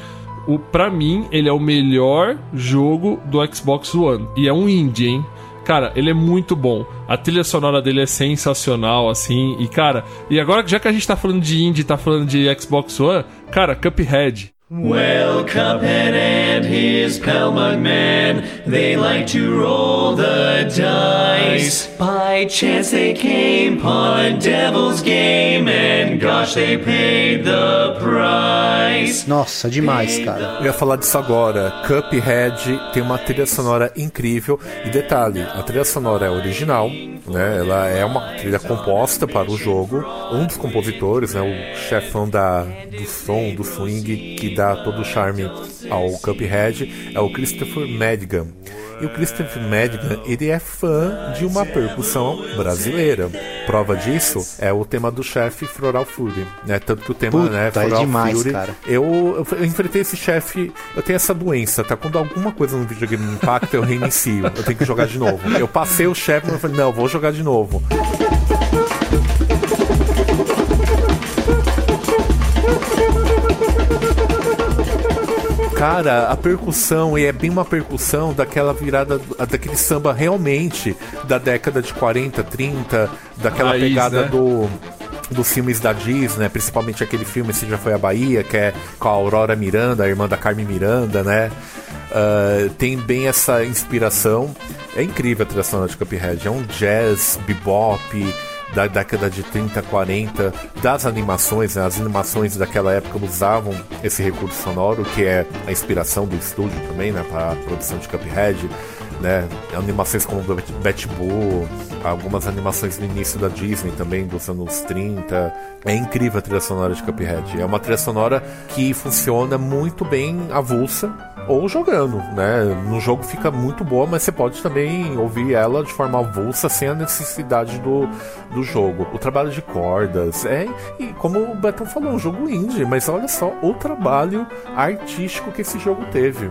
O, pra mim, ele é o melhor jogo do Xbox One. E é um indie, hein? Cara, ele é muito bom. A trilha sonora dele é sensacional, assim. E, cara, e agora, já que a gente tá falando de indie, tá falando de Xbox One, cara, Cuphead. Well, Cuphead and his pal Mugman, they like to roll the dice. By chance they came upon a devil's game, and gosh, they paid the price. Nossa, demais, cara. Eu ia falar disso agora. Cuphead tem uma trilha sonora incrível. E detalhe, a trilha sonora é original, né? Ela é uma trilha composta para o jogo. Um dos compositores, né? O chefão da, do som, do swing, que dá todo o charme ao Cuphead, é o Christopher Madigan. E o Christopher Madigan, ele é fã de uma percussão brasileira. Prova disso é o tema do chefe Floral Fury, né? Tanto que o tema, Puta, né, é Floral demais, Fury, cara. eu, eu, eu enfrentei esse chefe, eu tenho essa doença, tá? Quando alguma coisa no videogame me impacta, eu reinicio. Eu tenho que jogar de novo. Eu passei o chefe, mas eu falei, não, vou jogar de novo. Cara, a percussão, e é bem uma percussão daquela virada, daquele samba realmente da década de 40, 30, daquela Raiz, pegada né? do dos filmes da Disney, né? principalmente aquele filme Se Já Foi a Bahia, que é com a Aurora Miranda, a irmã da Carmen Miranda, né? Ah, tem bem essa inspiração. É incrível a trilha sonora de Cuphead. É um jazz, bebop da década de 30, 40, das animações, né? as animações daquela época usavam esse recurso sonoro, que é a inspiração do estúdio também, né, para a produção de Cuphead, né, animações como Betty Boo, algumas animações no início da Disney também, dos anos 30, é incrível a trilha sonora de Cuphead, é uma trilha sonora que funciona muito bem avulsa, ou jogando, né? No jogo fica muito boa, mas você pode também ouvir ela de forma avulsa sem a necessidade do, do jogo. O trabalho de cordas é, e como o Betão falou, um jogo indie, mas olha só o trabalho artístico que esse jogo teve.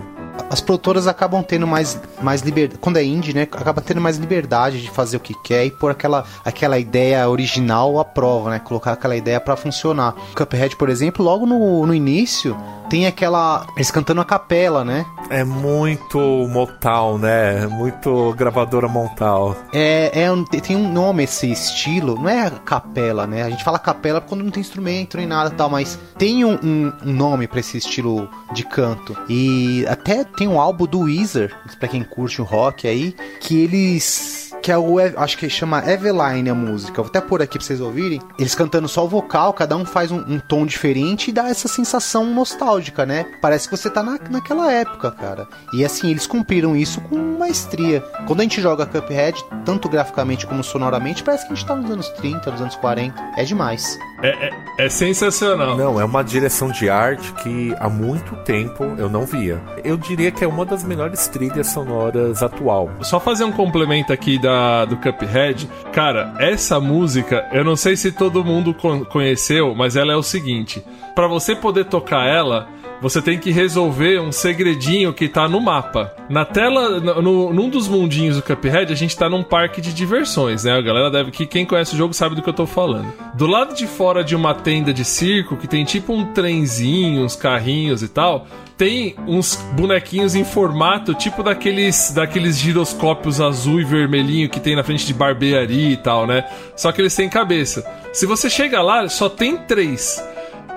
As produtoras acabam tendo mais, mais liberdade. Quando é indie, né? Acaba tendo mais liberdade de fazer o que quer e pôr aquela, aquela ideia original à prova, né? Colocar aquela ideia pra funcionar. Cuphead, por exemplo, logo no, no início, tem aquela. Eles cantando a capela, né? É muito Motown, né? Muito gravadora Motown. É, é um- tem um nome esse estilo, não é capela, né? A gente fala capela quando não tem instrumento nem nada e tal, mas tem um, um- nome pra esse estilo de canto. E até tem um álbum do Weezer, pra quem curte o rock aí, que eles. Que é o. Acho que chama Eveline a música. Vou até pôr aqui pra vocês ouvirem. Eles cantando só o vocal, cada um faz um, um tom diferente e dá essa sensação nostálgica, né? Parece que você tá na, naquela época, cara. E assim, eles cumpriram isso com maestria. Quando a gente joga Cuphead, tanto graficamente como sonoramente, parece que a gente tá nos anos 30, nos anos 40. É demais. É, é, é sensacional. Não, é uma direção de arte que há muito tempo eu não via. Eu diria que é uma das melhores trilhas sonoras atual. Só fazer um complemento aqui da, do Cuphead. Cara, essa música, eu não sei se todo mundo con- conheceu, mas ela é o seguinte: Pra você poder tocar ela, você tem que resolver um segredinho que tá no mapa. Na tela, no, num dos mundinhos do Cuphead, a gente tá num parque de diversões, né? A galera deve que quem conhece o jogo sabe do que eu tô falando. Do lado de fora de uma tenda de circo, que tem tipo um trenzinho, uns carrinhos e tal, tem uns bonequinhos em formato tipo daqueles daqueles giroscópios azul e vermelhinho que tem na frente de barbearia e tal, né? Só que eles têm cabeça. Se você chega lá, só tem três.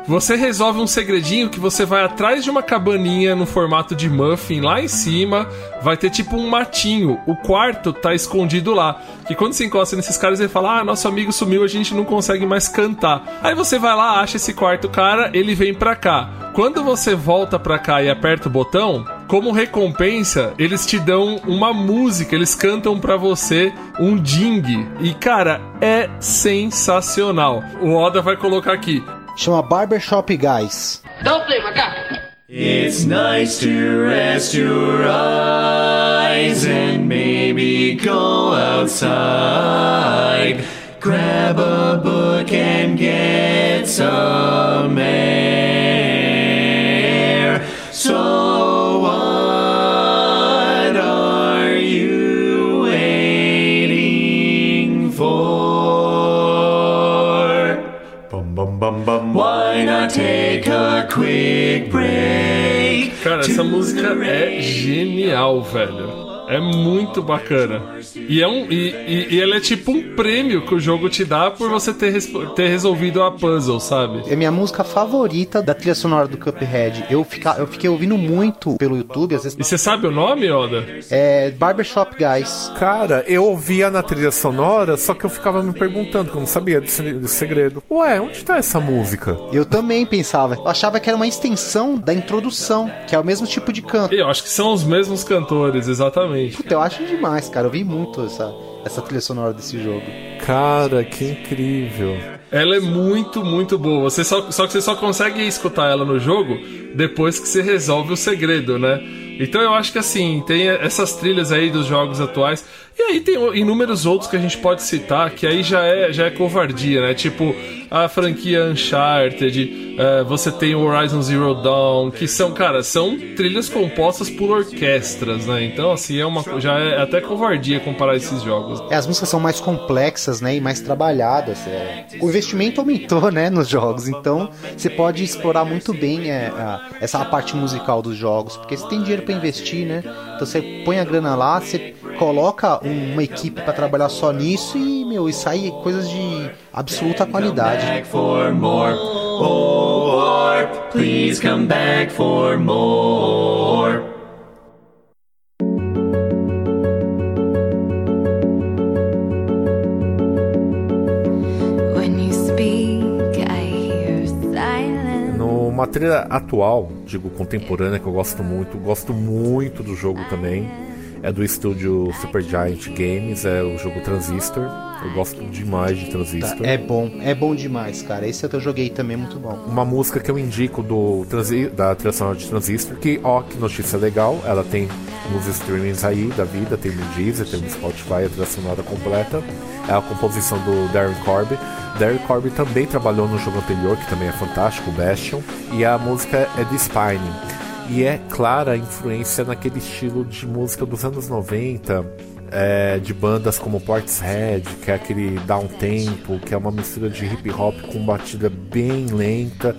Você resolve um segredinho que você vai atrás de uma cabaninha no formato de muffin lá em cima, vai ter tipo um matinho. O quarto tá escondido lá. Que quando você encosta nesses caras, ele fala: Ah, nosso amigo sumiu, a gente não consegue mais cantar. Aí você vai lá, acha esse quarto cara, ele vem pra cá. Quando você volta pra cá e aperta o botão, como recompensa, eles te dão uma música, eles cantam pra você um ding. E cara, é sensacional. O Oda vai colocar aqui. Chama Barbershop Guys. Don't play macaco. It's nice to rest your eyes and maybe go outside. Grab a book and get some air. So, what are you waiting for? Bum, bum, bum, bum. Take a quick break? Cara, essa música é genial, velho. É muito bacana. E, é um, e, e, e ela é tipo um prêmio que o jogo te dá por você ter, ter resolvido a puzzle, sabe? É minha música favorita da trilha sonora do Cuphead. Eu, fica, eu fiquei ouvindo muito pelo YouTube, às vezes. E você sabe o nome, Oda? É Barbershop Guys. Cara, eu ouvia na trilha sonora, só que eu ficava me perguntando, que eu não sabia desse, desse segredo. Ué, onde tá essa música? Eu também pensava. Eu achava que era uma extensão da introdução, que é o mesmo tipo de canto. Eu acho que são os mesmos cantores, exatamente. Puta, eu acho demais, cara. Eu vi muito essa, essa trilha sonora desse jogo. Cara, que incrível. Ela é muito, muito boa. Você só, só que você só consegue escutar ela no jogo depois que você resolve o segredo, né? Então eu acho que assim, tem essas trilhas aí dos jogos atuais. E aí tem inúmeros outros que a gente pode citar, que aí já é, já é covardia, né? Tipo a franquia Uncharted, eh, você tem o Horizon Zero Dawn, que são, cara, são trilhas compostas por orquestras, né? Então, assim, é uma, já é até covardia comparar esses jogos. É, as músicas são mais complexas, né, e mais trabalhadas. é. O investimento aumentou, né, nos jogos, então você pode explorar muito bem é, a- essa parte musical dos jogos, porque você tem dinheiro pra investir, né? Então você põe a grana lá, você coloca um- uma equipe pra trabalhar só nisso e, meu, e sai coisas de absoluta qualidade. Oh, please come back for more. Numa trilha atual, digo contemporânea, que eu gosto muito, gosto muito do jogo também. É do estúdio Supergiant Games, é o jogo Transistor. Eu gosto demais de Tá, Transistor. É bom, é bom demais, cara. Esse eu joguei também, muito bom. Uma música que eu indico do transi da trilha de Transistor, que ó, que notícia legal, ela tem nos streamings aí da vida, tem no Deezer, tem no Spotify, a trilha sonora completa. É a composição do Darren Corby. Darren Corby também trabalhou no jogo anterior, que também é fantástico, o Bastion, e a música é de Spine. E é clara a influência naquele estilo de música dos anos 90, é, de bandas como Portishead, que é aquele down tempo, que é uma mistura de hip hop com batida bem lenta.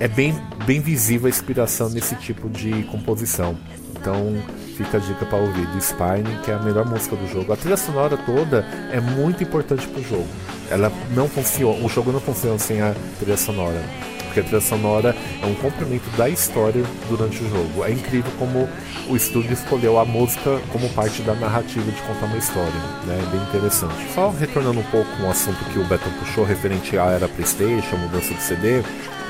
É bem, bem visível a inspiração nesse tipo de composição. Então fica a dica para ouvir do Spine, que é a melhor música do jogo. A trilha sonora toda é muito importante pro jogo. Ela não funciona, o jogo não funciona sem a trilha sonora porque a trilha sonora é um complemento da história durante o jogo. É incrível como o estúdio escolheu a música como parte da narrativa de contar uma história, né? É bem interessante. Só retornando um pouco um assunto que o Beto puxou referente à era PlayStation, mudança de CD.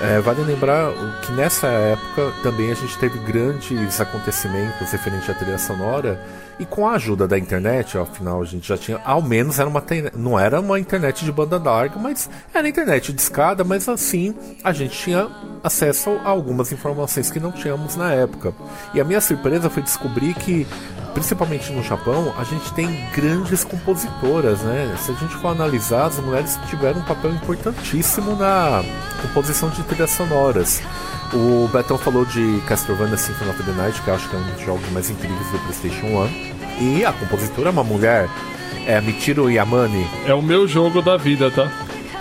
É, vale lembrar que nessa época também a gente teve grandes acontecimentos referente à trilha sonora e com a ajuda da internet, afinal a gente já tinha, ao menos era uma não era uma internet de banda larga, mas era internet de escada, mas assim a gente tinha acesso a algumas informações que não tínhamos na época. E a minha surpresa foi descobrir que principalmente no Japão, a gente tem grandes compositoras, né? Se a gente for analisar, as mulheres tiveram um papel importantíssimo na composição de trilhas sonoras. O Betão falou de Castlevania Symphony of the Night, que eu acho que é um dos jogos mais incríveis do PlayStation 1. E a compositora é uma mulher, é a Michiru Yamane. É o meu jogo da vida, tá?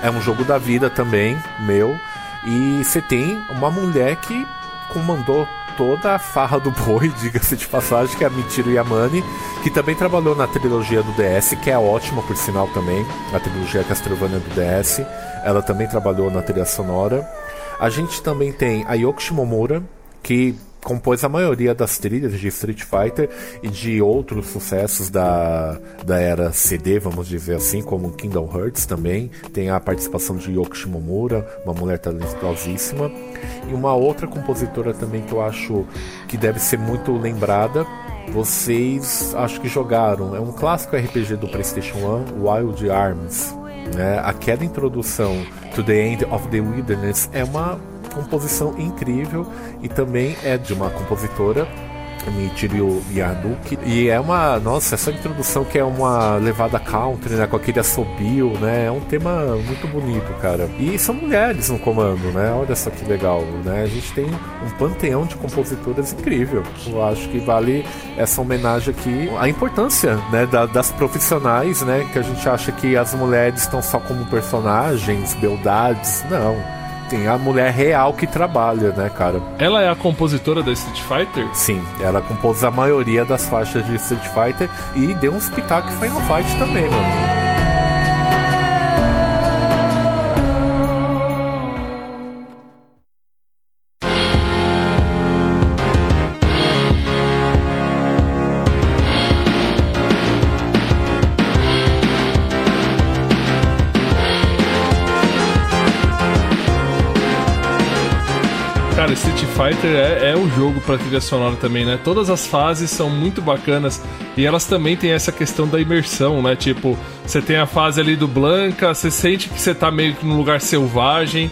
É um jogo da vida também, meu. E você tem uma mulher que comandou toda a farra do boi, [LAUGHS] diga-se de passagem, que é a Michiru Yamane, que também trabalhou na trilogia do DS, que é ótima por sinal também, a trilogia Castlevania do DS. Ela também trabalhou na trilha sonora. A gente também tem a Yoko Shimomura, que compôs a maioria das trilhas de Street Fighter e de outros sucessos da, da era CD, vamos dizer assim, como Kingdom Hearts também. Tem a participação de Yoko Shimomura, uma mulher talentosíssima. E uma outra compositora também que eu acho que deve ser muito lembrada. Vocês acho que jogaram, é um clássico RPG do PlayStation 1, Wild Arms. Né? Aquela introdução to the End of the Wilderness é uma composição incrível e também é de uma compositora Michiru Yaduki e é uma nossa essa introdução que é uma levada country né com aquele assobio né é um tema muito bonito cara. E são mulheres no comando né olha só que legal né. A gente tem um panteão de compositoras incrível. Eu acho que vale essa homenagem aqui a importância né da, das profissionais né que a gente acha que as mulheres estão só como personagens beldades não tem a mulher real que trabalha, né, cara? Ela é a compositora da Street Fighter? Sim, ela compôs a maioria das faixas de Street Fighter e deu uns pitacos em Final Fight também, mano. Fighter é, é o jogo pra trilha sonora também, né? Todas as fases são muito bacanas e elas também têm essa questão da imersão, né? Tipo, você tem a fase ali do Blanca, você sente que você tá meio que num lugar selvagem.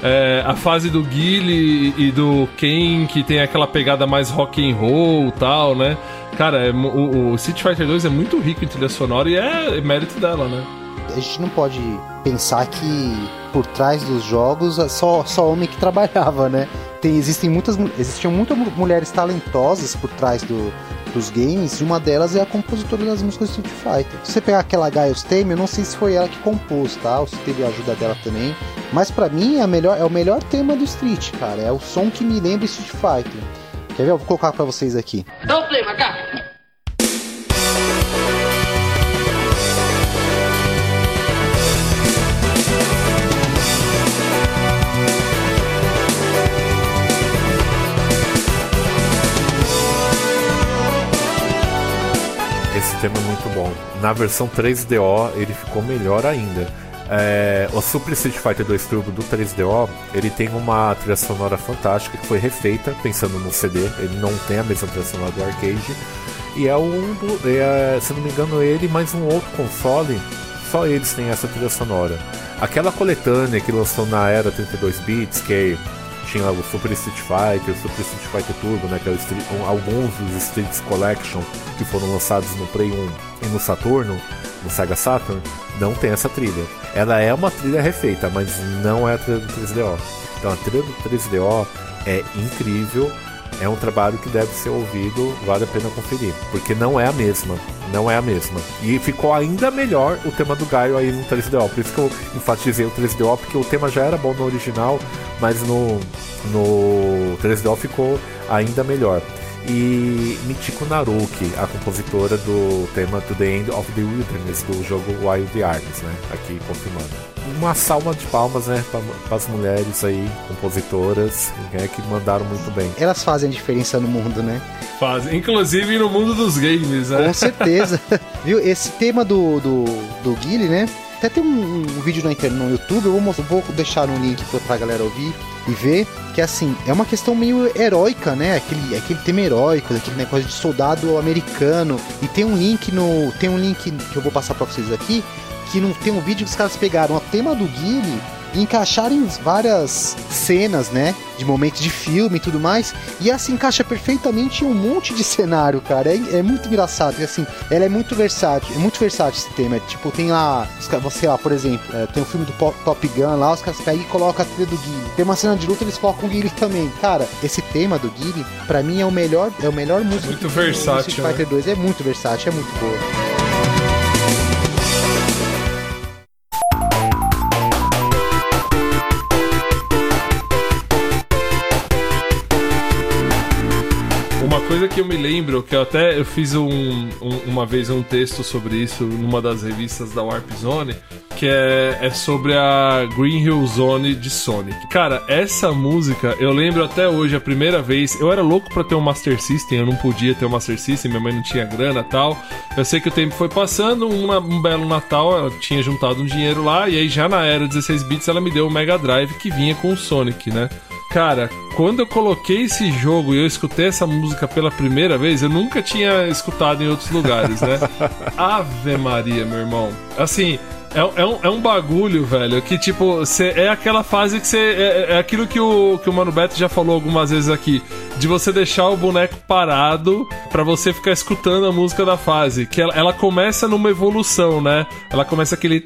É, a fase do Guile e do Ken, que tem aquela pegada mais rock and roll tal, né? Cara, é, o, o Street Fighter 2 é muito rico em trilha sonora e é mérito dela, né? A gente não pode pensar que por trás dos jogos só, só homem que [LAUGHS] trabalhava, né? Tem, existem muitas, existiam muitas mulheres talentosas por trás do, dos games, e uma delas é a compositora das músicas do Street Fighter. Se você pegar aquela Gaius Tame, eu não sei se foi ela que compôs, tá? Ou se teve a ajuda dela também. Mas pra mim é, melhor, é o melhor tema do Street, cara. É o som que me lembra Street Fighter. Quer ver? Eu vou colocar pra vocês aqui. Dá o play. Na versão 3DO ele ficou melhor ainda. É, o Super Street Fighter 2 Turbo do 3DO ele tem uma trilha sonora fantástica que foi refeita pensando no CD. Ele não tem a mesma trilha sonora do arcade. E é um do, é, se não me engano, ele mais um outro console, só eles têm essa trilha sonora. Aquela coletânea que lançou na era 32 bits, que tinha o Super Street Fighter, o Super Street Fighter Turbo, né, que é Street, um, alguns dos Streets Collection que foram lançados no Play 1 e no Saturno, no Sega Saturn, não tem essa trilha. Ela é uma trilha refeita, mas não é a trilha do 3DO. Então a trilha do 3DO é incrível, é um trabalho que deve ser ouvido, vale a pena conferir, porque não é a mesma, não é a mesma. E ficou ainda melhor o tema do Gaio aí no 3DO, por isso que eu enfatizei o 3DO, porque o tema já era bom no original, mas no, no 3DO ficou ainda melhor. E Michiko Naruki, a compositora do tema To The End of the Wilderness do jogo Wild Arms, né? Aqui confirmando. Uma salva de palmas, né, para as mulheres aí, compositoras, né, que mandaram muito bem. Elas fazem a diferença no mundo, né? Fazem. Inclusive no mundo dos games, né? Com certeza. [LAUGHS] Viu? Esse tema do, do, do Guile, né? Até tem um, um vídeo na internet, no YouTube, eu vou, mostrar- vou deixar um link pra, pra galera ouvir e ver, que assim, é uma questão meio heróica, né? Aquele, aquele tema heróico, aquele negócio de soldado americano. E tem um link no. Tem um link que eu vou passar pra vocês aqui, que não tem um vídeo que os caras pegaram o tema do Guile e encaixarem várias cenas, né? De momentos de filme e tudo mais. E ela se encaixa perfeitamente em um monte de cenário, cara. É, é muito engraçado. E assim, ela é muito versátil. É muito versátil esse tema. Tipo, tem lá, você lá, por exemplo, é, tem o filme do Top Gun lá, os caras pegam e colocam a trilha do Guile. Tem uma cena de luta, eles colocam o Guile também. Cara, esse tema do Guile, pra mim, é o melhor, é o melhor músico Muito versátil, Street Fighter 2. É muito versátil, é muito boa. Coisa que eu me lembro, que eu até eu fiz um, um- uma vez um texto sobre isso numa das revistas da Warp Zone, que é, é sobre a Green Hill Zone de Sonic. Cara, essa música, eu lembro até hoje, a primeira vez, eu era louco pra ter um Master System, eu não podia ter um Master System, minha mãe não tinha grana tal. Eu sei que o tempo foi passando, uma- um belo Natal, ela tinha juntado um dinheiro lá, e aí já na era 16 bits ela me deu o Mega Drive que vinha com o Sonic, né? Cara, quando eu coloquei esse jogo e eu escutei essa música pela primeira vez, eu nunca tinha escutado em outros lugares, né? [LAUGHS] Ave Maria, meu irmão. Assim, é, é um, é um bagulho, velho, que tipo, cê, é aquela fase que você. É, é aquilo que o, que o Mano Beto já falou algumas vezes aqui, de você deixar o boneco parado pra você ficar escutando a música da fase. Que ela, ela começa numa evolução, né? Ela começa aquele.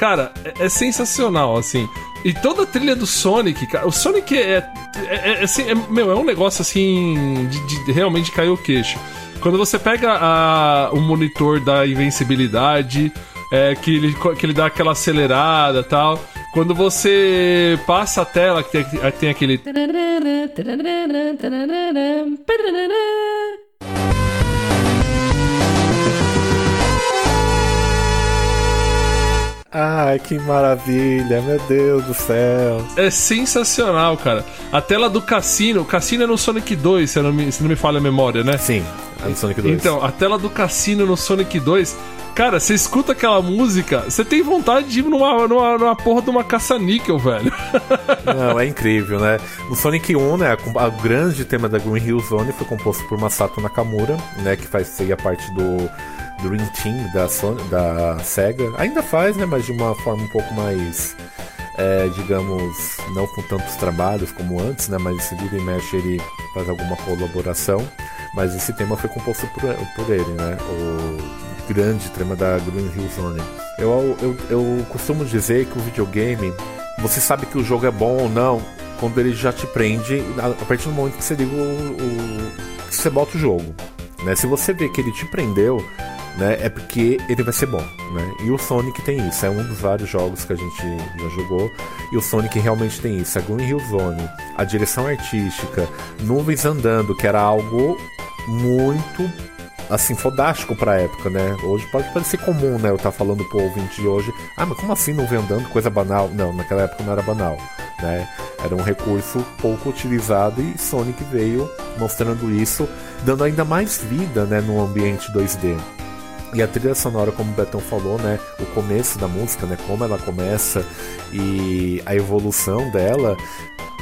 Cara, é, é sensacional, assim. E toda a trilha do Sonic, cara. O Sonic é. é, é- é assim, é- meu, é um negócio assim. De, de realmente cair o queixo. Quando você pega a- o monitor da invencibilidade, é, que, ele, que ele dá aquela acelerada tal. Quando você passa a tela, que tem, tem aquele. Ai, que maravilha, meu Deus do céu. É sensacional, cara. A tela do cassino. O cassino é no Sonic 2, se não me, se não me falha a memória, né? Sim, é no Sonic 2. Então, a tela do cassino no Sonic 2. Cara, você escuta aquela música, você tem vontade de ir numa, numa, numa porra de uma caça-níquel, velho. [LAUGHS] Não, é incrível, né? No Sonic 1, né, a- o grande tema da Green Hill Zone foi composto por Masato Nakamura, né, que faz seria parte do Dream Team da, Sony, da SEGA. Ainda faz, né, mas de uma forma um pouco mais, é, digamos, não com tantos trabalhos como antes, né, mas se vira e mexe ele faz alguma colaboração. Mas esse tema foi composto por, por ele, né? O grande tema da Green Hill Zone. Eu, eu, eu costumo dizer que o videogame, você sabe que o jogo é bom ou não quando ele já te prende a partir do momento que você liga o, o que você bota o jogo. Né? Se você vê que ele te prendeu, né, é porque ele vai ser bom. Né? E o Sonic tem isso, é um dos vários jogos que a gente já jogou. E o Sonic realmente tem isso. A Green Hill Zone, a direção artística, nuvens andando, que era algo muito assim, fodástico pra época, né? Hoje pode parecer comum, né? Eu estar falando pro ouvinte de hoje, ah, mas como assim vem andando? Coisa banal. Não, naquela época não era banal, né? Era um recurso pouco utilizado e Sonic veio mostrando isso, dando ainda mais vida, né, no ambiente 2D. E a trilha sonora, como o Betão falou, né? O começo da música, né? Como ela começa e a evolução dela,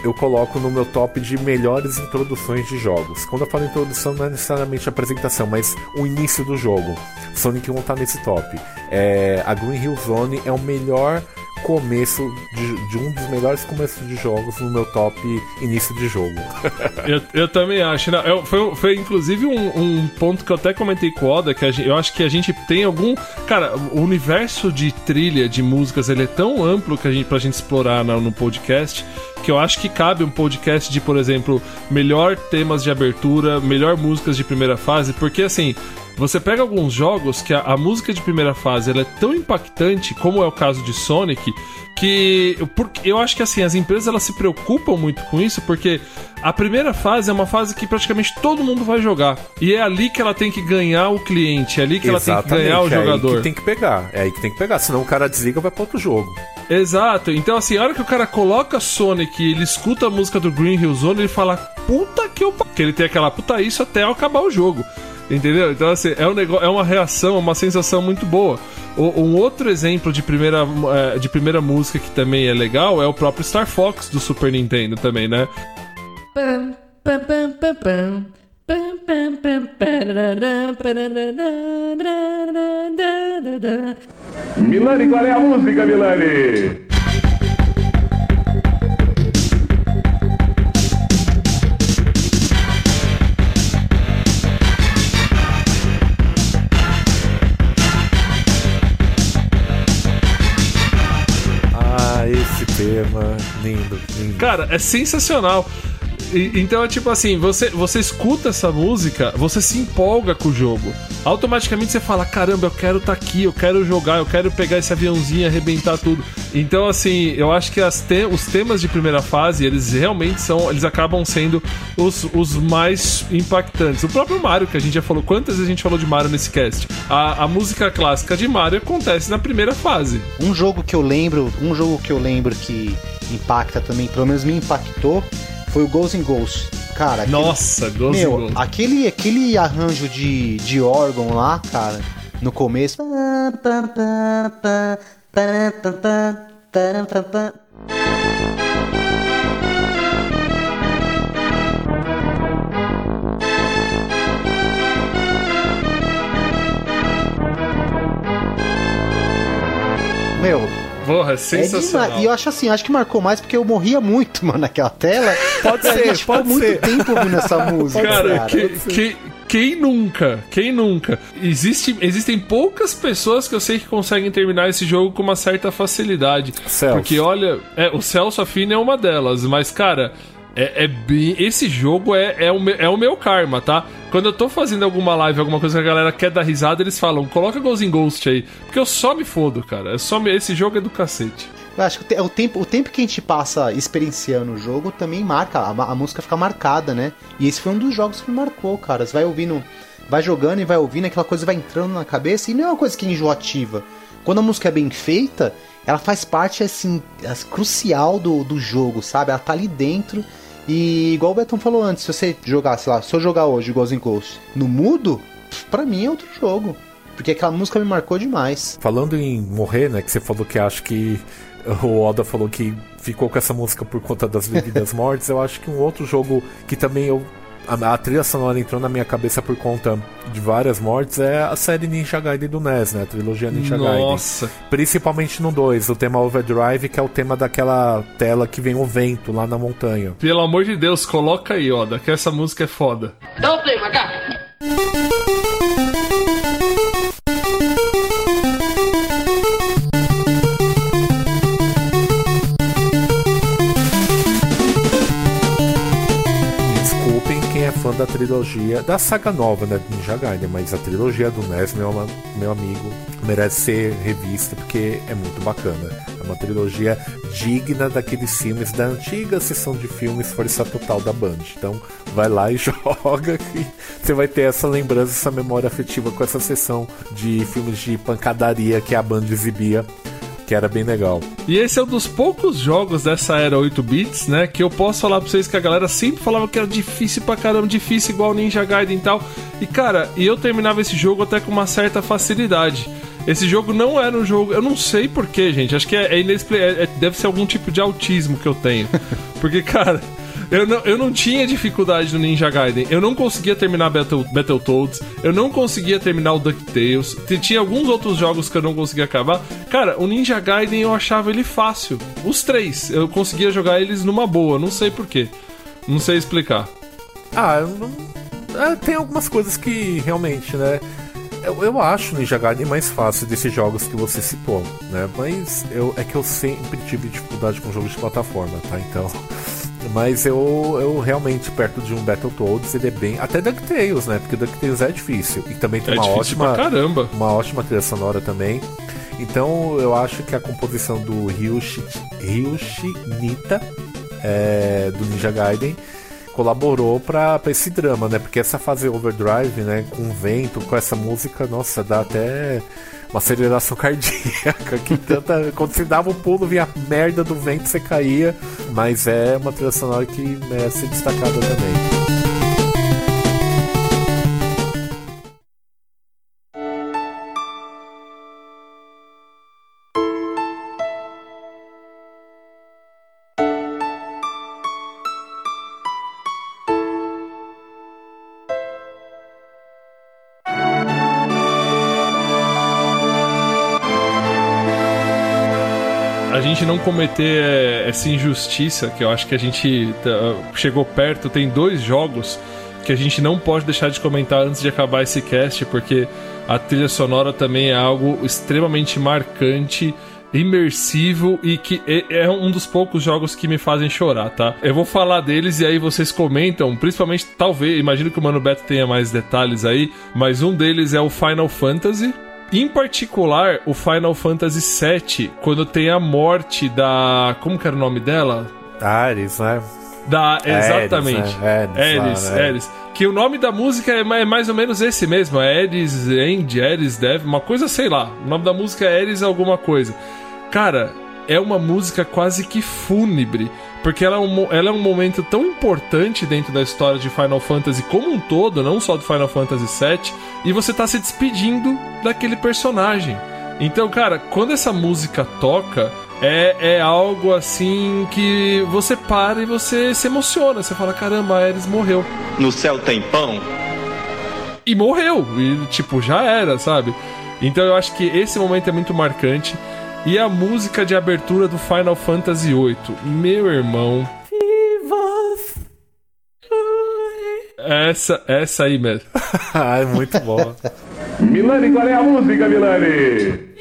eu coloco no meu top de melhores introduções de jogos. Quando eu falo introdução, não é necessariamente a apresentação, mas o início do jogo. Sonic 1 tá nesse top. É, a Green Hill Zone é o melhor começo de, de um dos melhores começos de jogos no meu top início de jogo. [LAUGHS] Eu, eu também acho. Não, eu- foi, foi inclusive um, um ponto que eu até comentei com o Oda, que gente- eu acho que a gente tem algum. Cara, o universo de trilha, de músicas, ele é tão amplo que a gente, pra gente explorar na- no podcast, que eu acho que cabe um podcast de, por exemplo, melhor temas de abertura, melhor músicas de primeira fase, porque assim. Você pega alguns jogos que a, a música de primeira fase é tão impactante, como é o caso de Sonic, que eu- porque eu acho que assim as empresas elas se preocupam muito com isso, porque a primeira fase é uma fase que praticamente todo mundo vai jogar e é ali que ela tem que ganhar o cliente, é ali que ela tem que ganhar o é aí jogador. que tem que pegar. É aí que tem que pegar, senão o cara desliga e vai para outro jogo. Exato. Então, assim, a hora que o cara coloca Sonic ele escuta a música do Green Hill Zone, ele fala, puta que eu. pa-" Que ele tem aquela puta isso até acabar o jogo. Entendeu? Então, assim, é, um negócio, é uma reação, é uma sensação muito boa. O- um outro exemplo de primeira, eh, de primeira música que também é legal é o próprio Star Fox do Super Nintendo também, né? Milani, qual é a música, Milani? Lindo, lindo. Cara, é sensacional. E- então é tipo assim, você, você escuta essa música, você se empolga com o jogo. Automaticamente você fala, caramba, eu quero estar aqui, eu quero jogar, eu quero pegar esse aviãozinho arrebentar tudo. Então, assim, eu acho que te- os temas de primeira fase, eles realmente são. Eles acabam sendo os, os mais impactantes. O próprio Mario, que a gente já falou, quantas vezes a gente falou de Mario nesse cast? A, a música clássica de Mario acontece na primeira fase. Um jogo que eu lembro, um jogo que eu lembro que impacta também, pelo menos me impactou, foi o Ghosts and Ghosts. Cara, aquele- Nossa, Ghost meu, Ghost. aquele, aquele arranjo de, de órgão lá, cara, no começo. Meu, Porra, é é sensacional. demais. E eu acho assim, acho que marcou mais porque eu morria muito, [LAUGHS] mano, naquela tela. Pode a ser, gente ficou pode muito ser. tempo ouvindo essa música. Cara, que- que- quem nunca? Quem nunca? Existe, existem poucas pessoas que eu sei que conseguem terminar esse jogo com uma certa facilidade. Celso. Porque olha, é, o Celso Affini é uma delas, mas cara, é, é bem. Esse jogo é, é, o meu, é o meu karma, tá? Quando eu tô fazendo alguma live, alguma coisa que a galera quer dar risada, eles falam, coloca Ghost in Ghost aí. Porque eu só me fodo, cara. Eu só me- esse jogo é do cacete. Eu acho que o te- o tempo, o tempo que a gente passa experienciando o jogo também marca, a, a música fica marcada, né? E esse foi um dos jogos que me marcou, cara. Você vai ouvindo, vai jogando e vai ouvindo, aquela coisa vai entrando na cabeça e não é uma coisa que é enjoativa. Quando a música é bem feita, ela faz parte, assim, as- crucial do, do jogo, sabe? Ela tá ali dentro. E igual o Betão falou antes, se você jogar, sei lá, se eu jogar hoje Ghost in Ghost no mudo, pra mim é outro jogo. Porque aquela música me marcou demais. Falando em morrer, né? Que você falou que acho que [LAUGHS] o Oda falou que ficou com essa música por conta das devidas mortes. Eu acho que um outro jogo que também eu. A, a trilha sonora entrou na minha cabeça por conta de várias mortes é a série Ninja Gaiden do NES, né? A trilogia Ninja Gaiden. Nossa. Principalmente no 2, o tema Overdrive, que é o tema daquela tela que vem o vento lá na montanha. Pelo amor de Deus, coloca aí, Oda, que essa música é foda. Dá o play, macaco. Fã da trilogia, da saga nova, né, Ninja Gaiden, mas a trilogia do NES, meu, meu amigo, merece ser revista porque é muito bacana. É uma trilogia digna daqueles filmes da antiga sessão de filmes Força Total da Band. Então, vai lá e [LAUGHS] joga que você vai ter essa lembrança, essa memória afetiva com essa sessão de filmes de pancadaria que a Band exibia, que era bem legal. E esse é um dos poucos jogos dessa era 8 bits, né? Que eu posso falar pra vocês que a galera sempre falava que era difícil pra caramba, difícil igual Ninja Gaiden e tal. E cara, e eu terminava esse jogo até com uma certa facilidade. Esse jogo não era um jogo. Eu não sei porquê, gente. Acho que é, é é- é- deve ser algum tipo de autismo que eu tenho. [LAUGHS] Porque, cara. Eu não, eu não tinha dificuldade no Ninja Gaiden. Eu não conseguia terminar Battle, Battletoads. Eu não conseguia terminar o DuckTales. Tinha alguns outros jogos que eu não conseguia acabar. Cara, o Ninja Gaiden eu achava ele fácil. Os três. Eu conseguia jogar eles numa boa. Não sei porquê. Não sei explicar. Ah, não... é, tem algumas coisas que realmente, né? Eu, eu acho o Ninja Gaiden mais fácil desses jogos que você citou, né? Mas eu, é que eu sempre tive dificuldade com jogos de plataforma, tá? Então. Mas eu, eu realmente, perto de um Battletoads, ele é bem. Até DuckTales, né? Porque DuckTales é difícil. E também tem É uma ótima. pra caramba. Uma ótima trilha sonora também. Então eu acho que a composição do Ryushi, Ryushi Nita é, do Ninja Gaiden colaborou pra pra esse drama, né? Porque essa fase overdrive, né? Com vento, com essa música, nossa, dá até uma aceleração cardíaca. [LAUGHS] Que tanta. Quando você dava um pulo, vinha a merda do vento, você caía. Mas é uma trilha sonora que merece ser destacada também. Gente não cometer é, essa injustiça, que eu acho que a gente tá, chegou perto, tem dois jogos que a gente não pode deixar de comentar antes de acabar esse cast, porque a trilha sonora também é algo extremamente marcante imersivo e que é é um dos poucos jogos que me fazem chorar, tá? Eu vou falar deles e aí vocês comentam, principalmente, talvez, imagino que o Mano Beto tenha mais detalhes aí, mas um deles é o Final Fantasy. Em particular, o Final Fantasy VII, quando tem a morte da. Como que era o nome dela? Ares, né? Da, Ares, exatamente. né? Ares, lá, Ares, né? Ares. Que o nome da música é é mais ou menos esse mesmo. É Ares End, Ares Dev, uma coisa, sei lá. O nome da música é Ares alguma coisa. Cara, é uma música quase que fúnebre. Porque ela é, um, ela é um momento tão importante dentro da história de Final Fantasy como um todo, não só do Final Fantasy VII, e você tá se despedindo daquele personagem. Então, cara, quando essa música toca, é, é algo assim que você para e você se emociona. Você fala, caramba, a Ares morreu. No céu tem pão? E morreu. E, tipo, já era, sabe? Então eu acho que esse momento é muito marcante. E a música de abertura do Final Fantasy VIII. Meu irmão. Essa, essa aí mesmo. [LAUGHS] ah, é muito bom. Milani, qual é a música, Milani?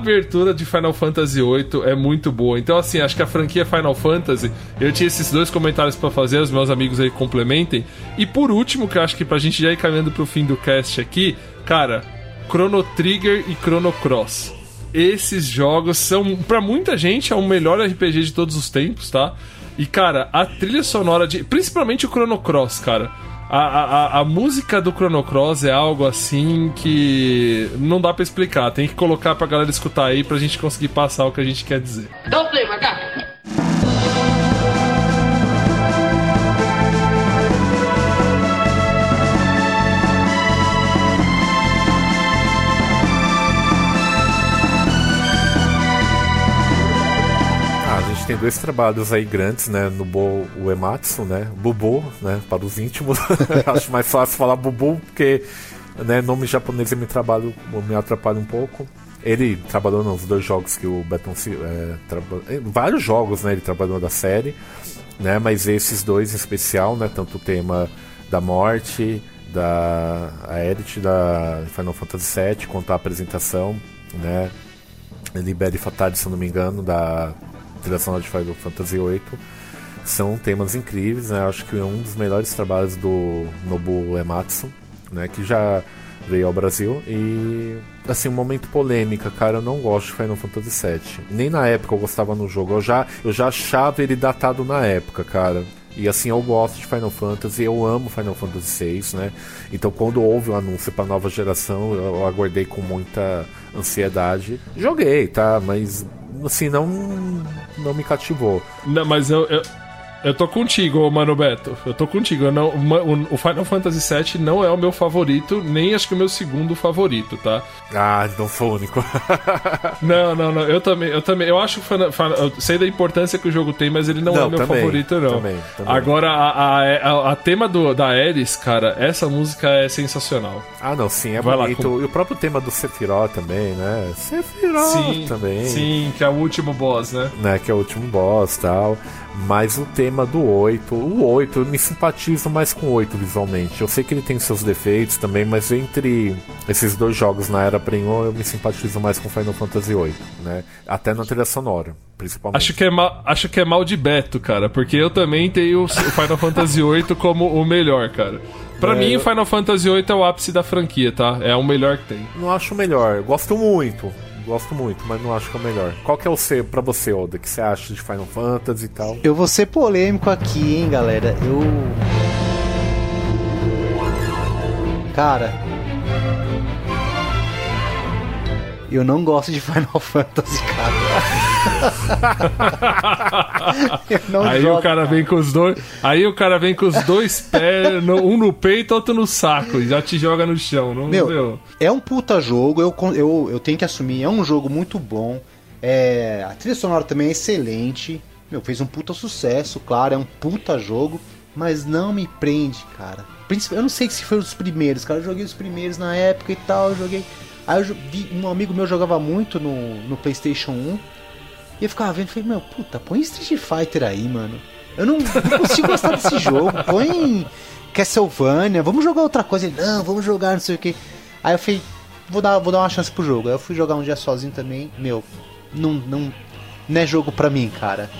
Abertura de Final Fantasy VIII é muito boa. Então, assim, acho que a franquia Final Fantasy. Eu tinha esses dois comentários pra fazer, os meus amigos aí complementem. E por último, que eu acho que pra gente já ir caminhando pro fim do cast aqui, cara, Chrono Trigger e Chrono Cross. Esses jogos são, pra muita gente, é o melhor RPG de todos os tempos, tá? E, cara, a trilha sonora de. Principalmente o Chrono Cross, cara. A, a, a- música do Chrono Cross é algo assim que não dá pra explicar. Tem que colocar pra galera escutar aí pra gente conseguir passar o que a gente quer dizer. Dá o play. Tem dois trabalhos aí grandes, né? No Bo Uematsu, né? Bubu, né? Para os íntimos. [LAUGHS] Acho mais fácil falar Bubu, porque né, nome japonês me, trabalho, me atrapalha um pouco. Ele trabalhou nos dois jogos que o Beton é, em vários jogos, né? Ele trabalhou da série, né? Mas esses dois em especial, né? Tanto o tema da morte, da Aerith da Final Fantasy VII, quanto a apresentação, né? Libere Fatale, se não me engano, da trilha sonora de Final Fantasy VIII. São temas incríveis, né? Acho que é um dos melhores trabalhos do Nobu Ematsu, né? Que já veio ao Brasil. E, assim, um momento polêmica, cara. Eu não gosto de Final Fantasy VII. Nem na época eu gostava no jogo. Eu já, eu já achava ele datado na época, cara. E assim, eu gosto de Final Fantasy, eu amo Final Fantasy VI, né? Então, quando houve o anúncio pra nova geração, eu aguardei com muita ansiedade. Joguei, tá? Mas, assim, não, não me cativou. Não, mas eu, eu, eu tô contigo, Mano Beto. Eu tô contigo. Eu não, o, Final Fantasy VII não é o meu favorito, nem acho que o meu segundo favorito, tá? Ah, não sou o único. [LAUGHS] Não, não, não. Eu também, eu também. Eu acho que Final- eu sei da importância que o jogo tem, mas ele não, é Não, o meu também, favorito, não. também, também. Agora, a, a, a- a tema do, da Ares, cara, essa música é sensacional. ah, não, sim, é Vai lá, bonito. com- E o próprio tema do Sephiroth também, né? Sephiroth também. Sim, que é o último boss, né? né, que é o último boss e tal. Mas o tema do 8, o 8, eu me simpatizo mais com o 8 visualmente. Eu sei que ele tem seus defeitos também, mas entre esses dois jogos na era Premium, eu me simpatizo mais com Final Fantasy 8, né? Até na trilha sonora, principalmente. Acho que, é mal, acho que é mal de Beto, cara, porque eu também tenho o Final [LAUGHS] Fantasy VIII como o melhor, cara. Pra É, mim, o Final Fantasy VIII é o ápice da franquia, tá? É o melhor que tem. Não acho o melhor, gosto muito. Gosto muito, mas não acho que é o melhor. Qual que é o seu, pra você, Oda? que você acha de Final Fantasy e tal? Eu vou ser polêmico aqui, hein, galera. Eu. Cara. Eu não gosto de Final [LAUGHS] Fantasy, cara. [LAUGHS] aí jogo. o cara vem com os dois. Aí o cara vem com os dois pés, no- um no peito, outro no saco, e já te joga no chão. Não, Meu, meu. é um puta jogo, eu, eu, eu tenho que assumir, é um jogo muito bom. É, a trilha sonora também é excelente. Meu, fez um puta sucesso, claro, é um puta jogo, mas não me prende, cara. Eu não sei se foi os primeiros, cara. Eu joguei os primeiros na época e tal, joguei. Aí eu vi, um amigo meu jogava muito no, no PlayStation 1. E eu ficava vendo, falei, meu, puta, põe Street Fighter aí, mano. Eu não, não consigo gostar desse [LAUGHS] jogo. Põe Castlevania, vamos jogar outra coisa. Ele, não, vamos jogar, não sei o que. Aí eu falei, vou dar, vou dar uma chance pro jogo. Aí eu fui jogar um dia sozinho também. Meu, não, não, não é jogo pra mim, cara.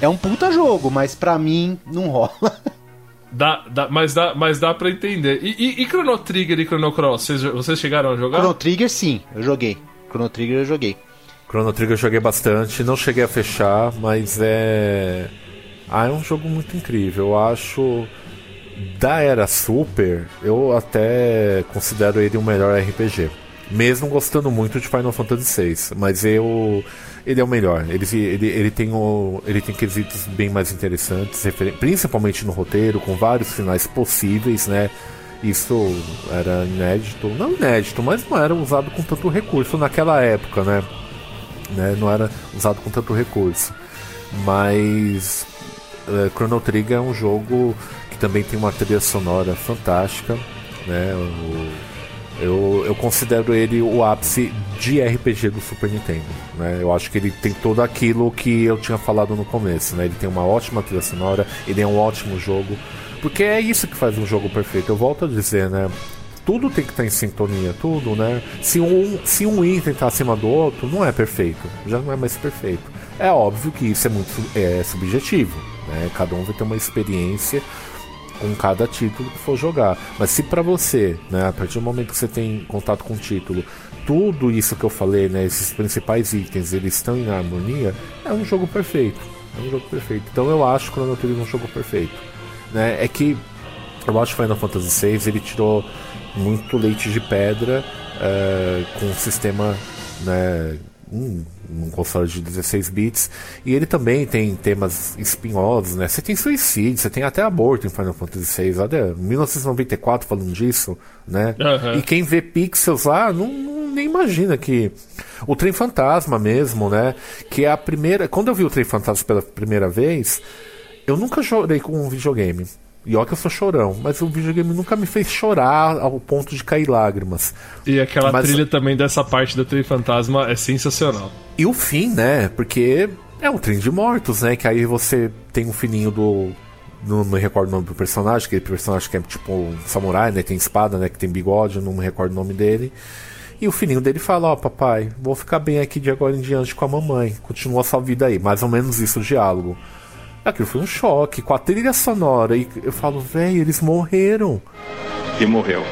É um puta jogo, mas pra mim não rola. [LAUGHS] Dá, dá, mas, dá, mas dá pra entender. E, e, e Chrono Trigger e Chrono Cross, vocês, vocês chegaram a jogar? Chrono Trigger, sim, eu joguei. Chrono Trigger eu joguei. Chrono Trigger eu joguei bastante, não cheguei a fechar, mas é. Ah, é um jogo muito incrível. Eu acho. Da era Super, eu até considero ele o melhor RPG. Mesmo gostando muito de Final Fantasy VI, mas eu. Ele é o melhor. Ele, ele, ele, tem, o, ele tem quesitos bem mais interessantes, principalmente no roteiro, com vários finais possíveis, né? Isso era inédito. Não inédito, mas não era usado com tanto recurso naquela época, né? Né, não era usado com tanto recurso. Mas é, Chrono Trigger é um jogo que também tem uma trilha sonora fantástica. Né, o- eu, eu considero ele o ápice de RPG do Super Nintendo. Né? Eu acho que ele tem tudo aquilo que eu tinha falado no começo. Né? Ele tem uma ótima trilha sonora, ele é um ótimo jogo. Porque é isso que faz um jogo perfeito. Eu volto a dizer, né? Tudo tem que estar em sintonia, tudo, né? Se um, se um item está acima do outro, não é perfeito, já não é mais perfeito. É óbvio que isso é muito é, subjetivo, né? Cada um vai ter uma experiência com cada título que for jogar. Mas se para você, né, a partir do momento que você tem contato com o título, tudo isso que eu falei, né, esses principais itens, eles estão em harmonia, é um jogo perfeito. É um jogo perfeito. Então eu acho Chrono Trigger um jogo perfeito. Né? É que eu acho que Final Fantasy VI ele tirou muito leite de pedra eh, com um sistema, né, um, um console de 16 bits e ele também tem temas espinhosos, né? Você tem suicídio, você tem até aborto em Final Fantasy VI, olha, 1994 falando disso, né? Aham. E quem vê pixels lá não, não- nem imagina que o Trem Fantasma mesmo, né? Que é a primeira, quando eu vi o Trem Fantasma pela primeira vez, eu nunca chorei com um videogame. E olha que eu sou chorão, mas o videogame nunca me fez chorar ao ponto de cair lágrimas. E aquela Mas- trilha também dessa parte do Trem Fantasma é sensacional. E o fim, né? Porque é um trem de mortos, né? Que aí você tem um fininho do. Não me recordo o nome do personagem, aquele personagem que é tipo um samurai, né? Tem espada, né? Que tem bigode, não me recordo o nome dele. E o filhinho dele fala: Ó, papai, vou ficar bem aqui de agora em diante com a mamãe. Continua a sua vida aí. Mais ou menos isso o diálogo. Aquilo foi um choque, com a trilha sonora. E eu falo, velho, eles morreram. E morreu.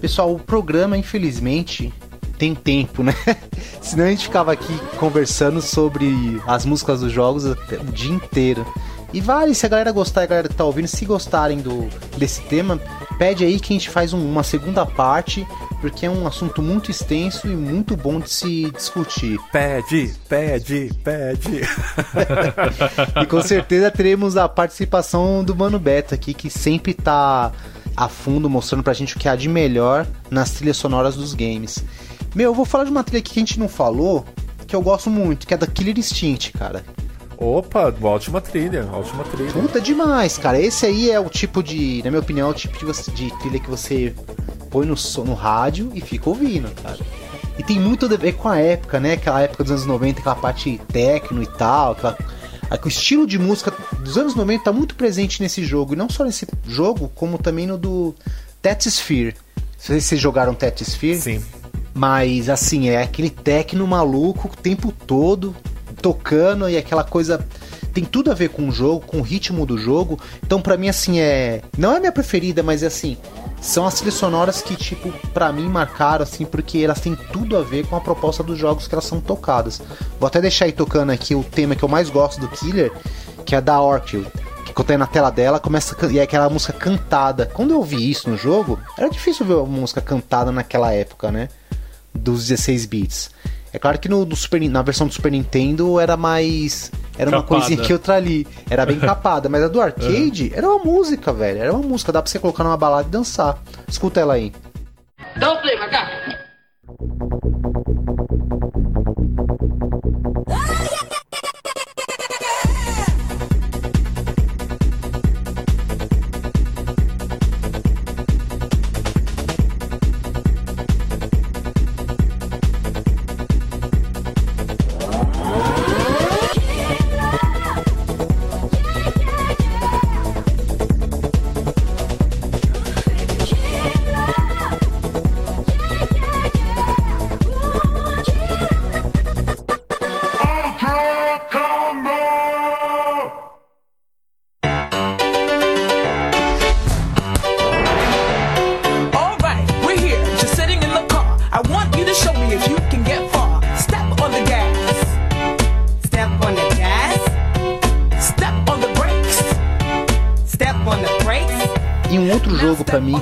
Pessoal, o programa, infelizmente, tem tempo, né? [LAUGHS] Senão a gente ficava aqui conversando sobre as músicas dos jogos o dia inteiro. E vale, se a galera gostar, a galera que tá ouvindo, se gostarem do, desse tema, pede aí que a gente faz um- uma segunda parte, porque é um assunto muito extenso e muito bom de se discutir. Pede, pede, pede. [LAUGHS] E com certeza teremos a participação do Mano Beto aqui, que sempre tá a fundo mostrando pra gente o que há de melhor nas trilhas sonoras dos games. Meu, eu vou falar de uma trilha aqui que a gente não falou, que eu gosto muito, que é da Killer Instinct, cara. Opa, ótima trilha, ótima trilha. Puta demais, cara. Esse aí é o tipo de, na minha opinião, é o tipo de, você- de trilha que você põe no, no rádio e fica ouvindo, cara. E tem muito a ver com a época, né? Aquela época dos anos 90, aquela parte techno e tal. Aquela, o estilo de música dos anos 90 tá muito presente nesse jogo. E não só nesse jogo, como também no do Tetsphere. Não sei se vocês jogaram Tetsphere. Sim. Mas assim, é aquele techno maluco o tempo todo, tocando e aquela coisa. Tem tudo a ver com o jogo, com o ritmo do jogo. Então, pra mim, assim, é. Não é a minha preferida, mas é assim. São as trilhas sonoras que, tipo, pra mim marcaram, assim, porque elas têm tudo a ver com a proposta dos jogos que elas são tocadas. Vou até deixar aí tocando aqui o tema que eu mais gosto do Killer, que é da Orchid. Que quando tá na tela dela, começa e é aquela música cantada. Quando eu vi isso no jogo, era difícil ver uma música cantada naquela época, né? dos 16 bits. É claro que no, do Super, na versão do Super Nintendo era mais. Era uma Capada. coisinha que outra ali. Era bem [LAUGHS] capada. Mas a do arcade era uma música, velho. Era uma música. Dá pra você colocar numa balada e dançar. Escuta ela aí. Dá o play, macaco.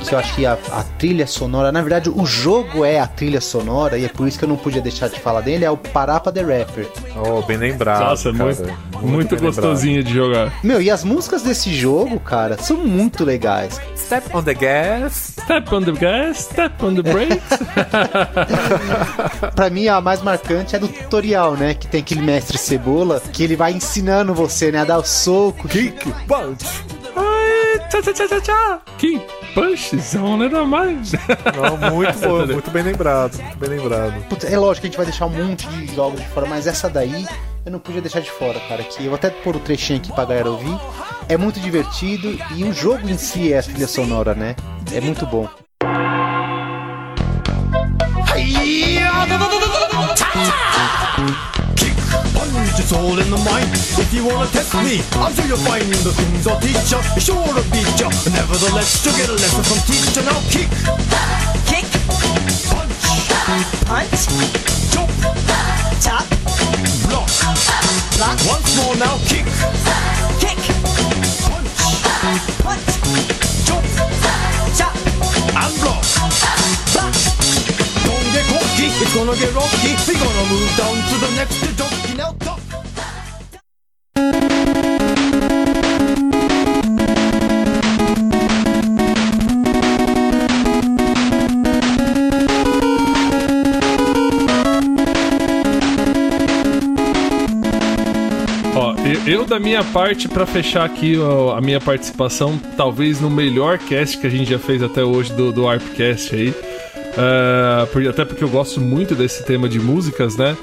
Que eu acho que a, a trilha sonora, na verdade o jogo é a trilha sonora e é por isso que eu não podia deixar de falar dele, é o Parapa the Rapper. Oh, bem lembrado. Nossa, cara. muito, muito bem gostosinho de jogar. Meu, e as músicas desse jogo, cara, são muito legais. Step on the gas. Step on the gas, step on the brakes. [LAUGHS] Pra mim, a mais marcante é do tutorial, né? Que tem aquele mestre cebola que ele vai ensinando você, né? A dar o soco. Kick, punch. Ai, tchá, tchá, tchá, tchá, tchá. Que punch, zona da mais. Não, muito bom, muito bem lembrado. Muito bem lembrado. Putz, é lógico que a gente vai deixar um monte de jogos de fora, mas essa daí eu não podia deixar de fora, cara. Que eu vou até pôr o trechinho aqui pra galera ouvir. É muito divertido e o jogo em si é a trilha sonora, né? É muito bom. It's all in the mind. If you wanna test me, I'll show you find the things I'll teach ya. Sure to beat ya. Nevertheless, you'll get a lesson from teacher. Now kick, Kick, punch, punch, jump, chop, block. block, Once more now, kick, kick, punch, punch, jump, chop, and block. block. Don't get cocky, it's gonna get rocky. We're gonna move down to the next junkie now. Eu, da minha parte, pra fechar aqui a minha participação, talvez no melhor cast que a gente já fez até hoje do, do Arpcast aí. por- até porque eu gosto muito desse tema de músicas, né?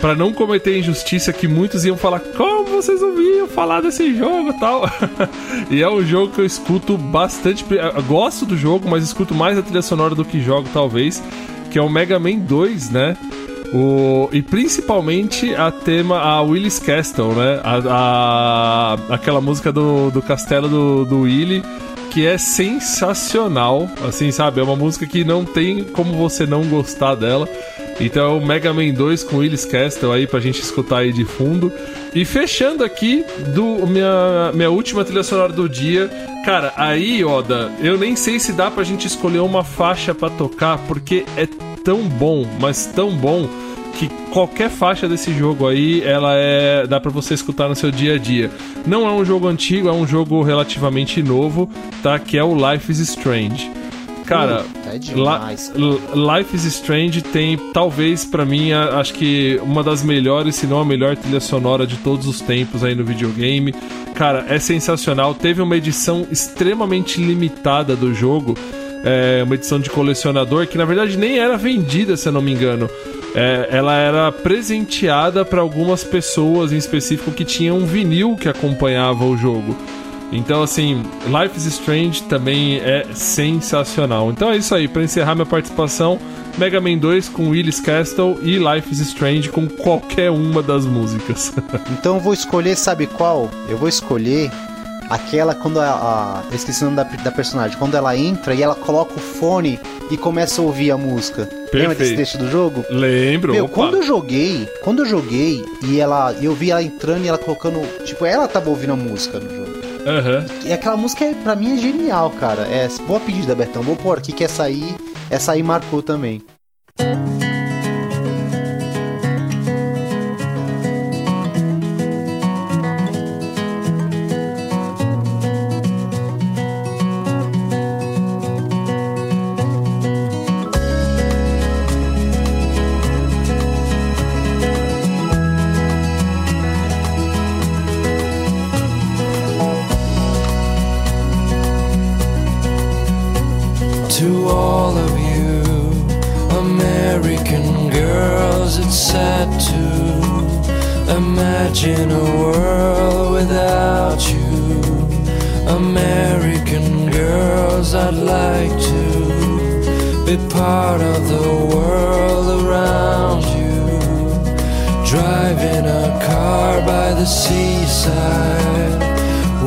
Pra não cometer injustiça que muitos iam falar, como vocês ouviam falar desse jogo e tal. [LAUGHS] e é um jogo que eu escuto bastante. eu gosto do jogo, mas escuto mais a trilha sonora do que jogo, talvez. Que é o Mega Man 2, né? O, e principalmente a tema, a Willis Castle, né? A, a- aquela música do, do castelo do, do Willy, que é sensacional, assim, sabe? É uma música que não tem como você não gostar dela. Então é o Mega Man 2 com Willis Castle aí pra gente escutar aí de fundo. E fechando aqui do minha, minha última trilha sonora do dia. Cara, aí, Oda, eu nem sei se dá pra gente escolher uma faixa pra tocar, porque é tão bom, mas tão bom que qualquer faixa desse jogo aí, ela é dá pra você escutar no seu dia a dia. Não é um jogo antigo, é um jogo relativamente novo, tá? Que é o Life is Strange. Cara, é demais. L- Life is Strange tem, talvez pra mim, acho que uma das melhores, se não a melhor trilha sonora de todos os tempos aí no videogame. Cara, é sensacional. Teve uma edição extremamente limitada do jogo, é, uma edição de colecionador que na verdade nem era vendida, se eu não me engano. É, ela era presenteada pra algumas pessoas em específico que tinham um vinil que acompanhava o jogo. Então, assim, Life is Strange também é sensacional. Então é isso aí, pra encerrar minha participação, Mega Man 2 com Willis Castle e Life is Strange com qualquer uma das músicas. [LAUGHS] Então vou escolher, sabe qual? Eu vou escolher aquela quando a. a esqueci o nome da, da personagem. Quando ela entra e ela coloca o fone e começa a ouvir a música. Lembra desse Perfeito. trecho do jogo? Lembro, Meu, opa. quando eu joguei, quando eu joguei e ela, eu vi ela entrando e ela colocando, tipo, ela tava ouvindo a música no jogo. Aham. E aquela música pra mim é genial, cara. É boa pedida, Betão. Vou pôr aqui que essa aí, essa aí marcou também.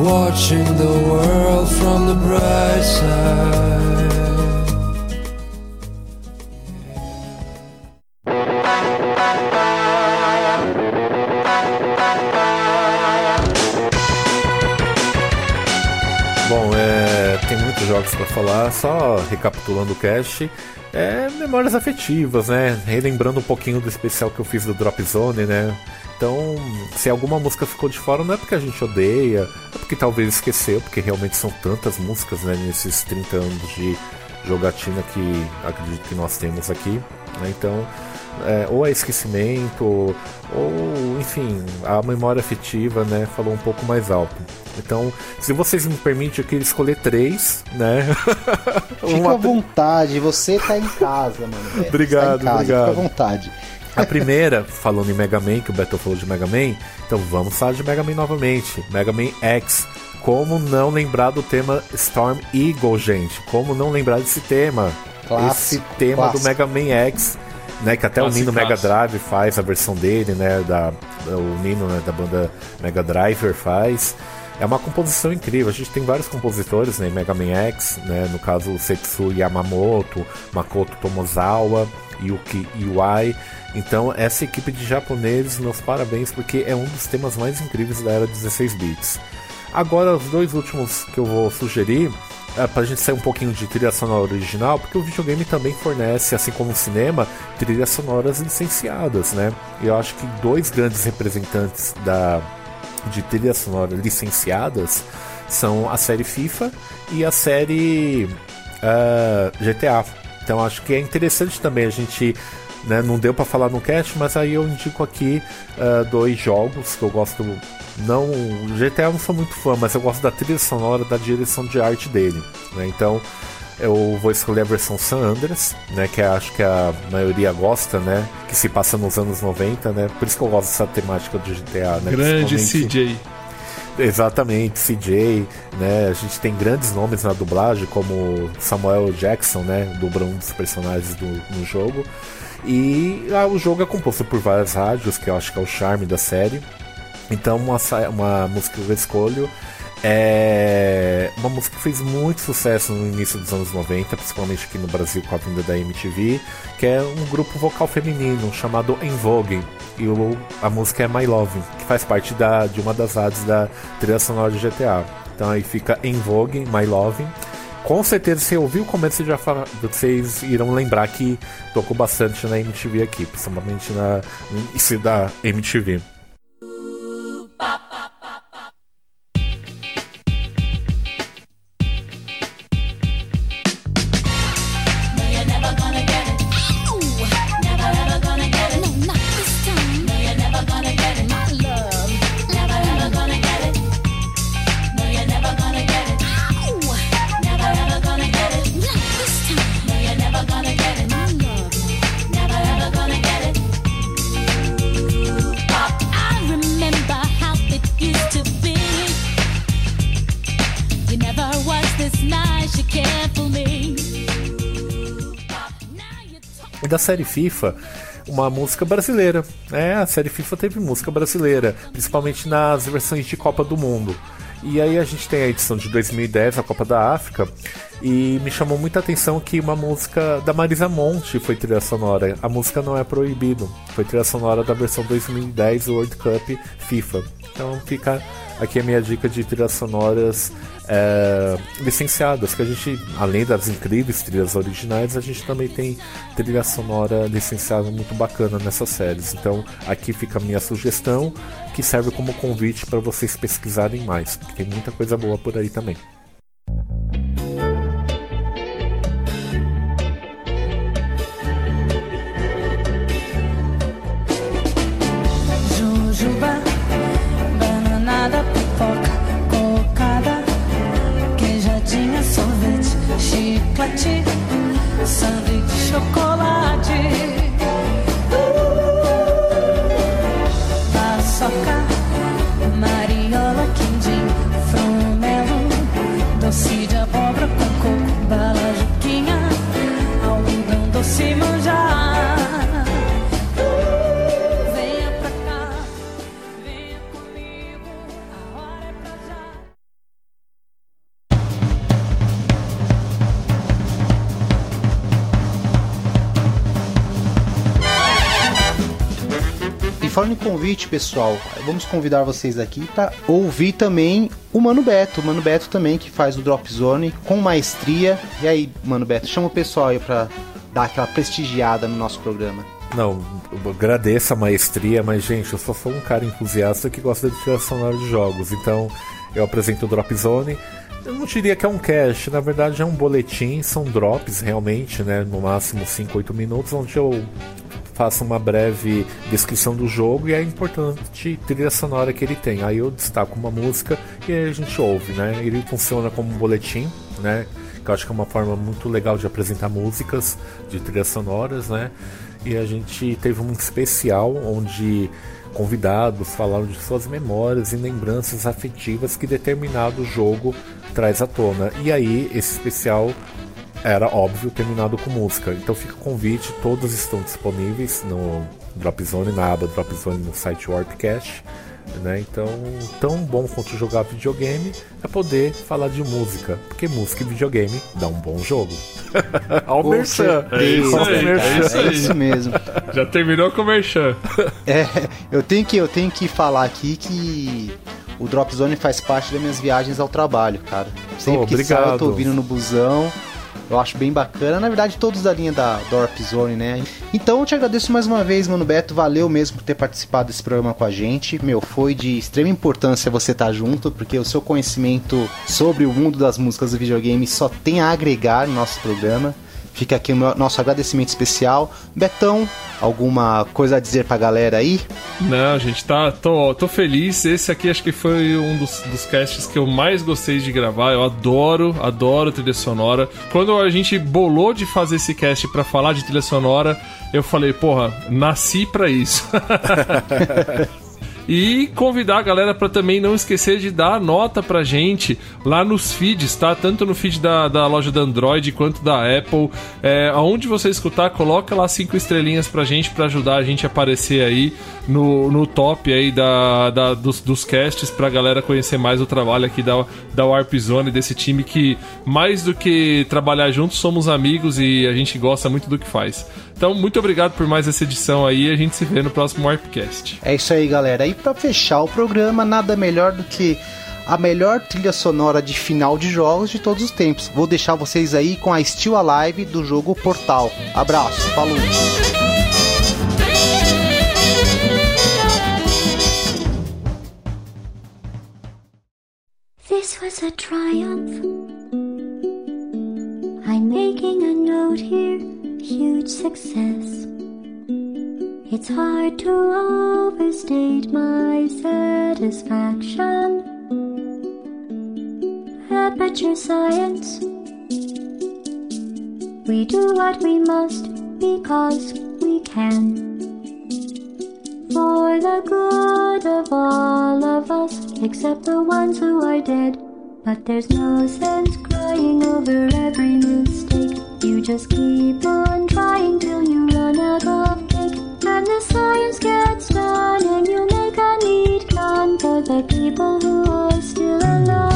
Watching the world from the bright side. Bom, é, tem muitos jogos pra falar, só recapitulando o cast. É memórias afetivas, né? Relembrando um pouquinho do especial que eu fiz do Drop Zone, né? Então, se alguma música ficou de fora, não é porque a gente odeia, é porque talvez esqueceu, porque realmente são tantas músicas, né? Nesses 30 anos de jogatina que acredito que nós temos aqui. Né? Então, é, ou é esquecimento, ou, ou, enfim, a memória afetiva, né? Falou um pouco mais alto. Então, se vocês me permitem, eu queria escolher três, né? [LAUGHS] Fica à vontade, você tá em casa, mano. Obrigado, tá em casa, obrigado. Fica à vontade. A primeira, falando em Mega Man, que o Beto falou de Mega Man, então vamos falar de Mega Man novamente. Mega Man X. Como não lembrar do tema Storm Eagle, gente? Como não lembrar desse tema? Clássico, Esse tema clássico. do Mega Man X, né? Que até o Nino Mega. Drive faz a versão dele, né? Da, o Nino né, da banda Mega Driver faz. É uma composição incrível. A gente tem vários compositores, né? em Mega Man X, né? No caso, Setsu Yamamoto, Makoto Tomozawa, Yuki Iwai. Então, essa equipe de japoneses, meus parabéns, porque é um dos temas mais incríveis da era 16 bits. Agora, os dois últimos que eu vou sugerir, é pra gente sair um pouquinho de trilha sonora original, porque o videogame também fornece, assim como o cinema, trilhas sonoras licenciadas, né? Eu acho que dois grandes representantes da, de trilhas sonoras licenciadas são a série FIFA e a série ah, GTA. Então acho que é interessante também a gente. Né, não deu pra falar no cast, mas aí eu indico aqui ah, dois jogos que eu gosto. Não, GTA eu não sou muito fã, mas eu gosto da trilha sonora, da direção de arte dele. né, Então eu vou escolher a versão San Andreas, né, que acho que a maioria gosta, né, que se passa nos anos 90, né, por isso que eu gosto dessa temática do GTA, né, Grande CJ. Exatamente, CJ, né? A gente tem grandes nomes na dublagem, como Samuel Jackson, né? Dubla um dos personagens do, no jogo. E ah, o jogo é composto por várias rádios, que eu acho que é o charme da série. Então, uma, uma música que eu escolho é uma música que fez muito sucesso no início dos anos 90, principalmente aqui no Brasil com a vinda da MTV, que é um grupo vocal feminino chamado En Vogue. E o, a música é My Love, que faz parte da, de uma das rádios da trilha sonora de GTA. Então aí fica En Vogue, My Love. Com certeza, se ouvir o começo, já fala- vocês irão lembrar que tocou bastante na MTV aqui, principalmente na, início da MTV. I da série FIFA, uma música brasileira. É, a série FIFA teve música brasileira, principalmente nas versões de Copa do Mundo. E aí a gente tem a edição de 2010, a Copa da África, e me chamou muita atenção que uma música da Marisa Monte foi trilha sonora. A música não é proibido, foi trilha sonora da versão 2010 World Cup FIFA. Então fica aqui a minha dica de trilhas sonoras é, licenciadas, que a gente, além das incríveis trilhas originais, a gente também tem trilha sonora licenciada muito bacana nessas séries. Então aqui fica a minha sugestão, que serve como convite para vocês pesquisarem mais, porque tem muita coisa boa por aí também. sun. Falando em convite, pessoal, vamos convidar vocês aqui para ouvir também o Mano Beto. O Mano Beto também, que faz o Drop Zone com maestria. E aí, Mano Beto, chama o pessoal aí pra dar aquela prestigiada no nosso programa. Não, agradeço a maestria, mas gente, eu só sou um cara entusiasta que gosta de trilha sonora de jogos. Então, eu apresento o Drop Zone. Eu não diria que é um cast, na verdade é um boletim, são drops realmente, né? No máximo 5, 8 minutos, onde eu faço uma breve descrição do jogo e a importante trilha sonora que ele tem. Aí eu destaco uma música e a gente ouve, né? Ele funciona como um boletim, né? Que eu acho que é uma forma muito legal de apresentar músicas de trilhas sonoras, né? E a gente teve um especial onde convidados falaram de suas memórias e lembranças afetivas que determinado jogo traz à tona. E aí, esse especial era óbvio terminado com música. Então fica o convite, todos estão disponíveis no Dropzone, na aba Dropzone no site Warpcast. Né? Então, tão bom quanto jogar videogame é poder falar de música, porque música e videogame dá um bom jogo. [LAUGHS] Ao merchan. É isso aí, É é isso mesmo. Já terminou com o Merchan. [LAUGHS] É, eu tenho que eu tenho que falar aqui que o Drop Zone faz parte das minhas viagens ao trabalho, cara. Sempre Oh, que sai eu obrigado. tô ouvindo no busão. Eu acho bem bacana. Na verdade, todos da linha da Drop Zone, né? Então eu te agradeço mais uma vez, mano Beto. Valeu mesmo por ter participado desse programa com a gente. Meu, foi de extrema importância você estar junto, porque o seu conhecimento sobre o mundo das músicas do videogame só tem a agregar no nosso programa. Fica aqui o meu- nosso agradecimento especial. Betão, alguma coisa a dizer pra galera aí? Não, gente, tá, tô, tô feliz. Esse aqui acho que foi um dos, dos casts que eu mais gostei de gravar. Eu adoro, adoro trilha sonora. Quando a gente bolou de fazer esse cast pra falar de trilha sonora, eu falei, porra, nasci pra isso. [LAUGHS] E convidar a galera para também não esquecer de dar nota pra gente lá nos feeds, tá? Tanto no feed da, da loja da Android quanto da Apple. É, aonde você escutar, coloca lá cinco estrelinhas pra gente para ajudar a gente a aparecer aí no, no top aí da, da- dos, dos casts pra galera conhecer mais o trabalho aqui da, da Warp Zone, desse time que mais do que trabalhar juntos, somos amigos e a gente gosta muito do que faz. Então, muito obrigado por mais essa edição aí. A gente se vê no próximo Warpcast. É isso aí, galera. E pra fechar o programa, nada melhor do que a melhor trilha sonora de final de jogos de todos os tempos. Vou deixar vocês aí com a Still Alive do jogo Portal. Abraço, falou! This was a triumph. I'm making a note here, huge success. It's hard to overstate my satisfaction. Aperture science. We do what we must because we can. For the good of all of us, except the ones who are dead. But there's no sense crying over every mistake. You just keep on trying till you run out of cake. And the science gets done, and you make a neat gun for the people who are still alive.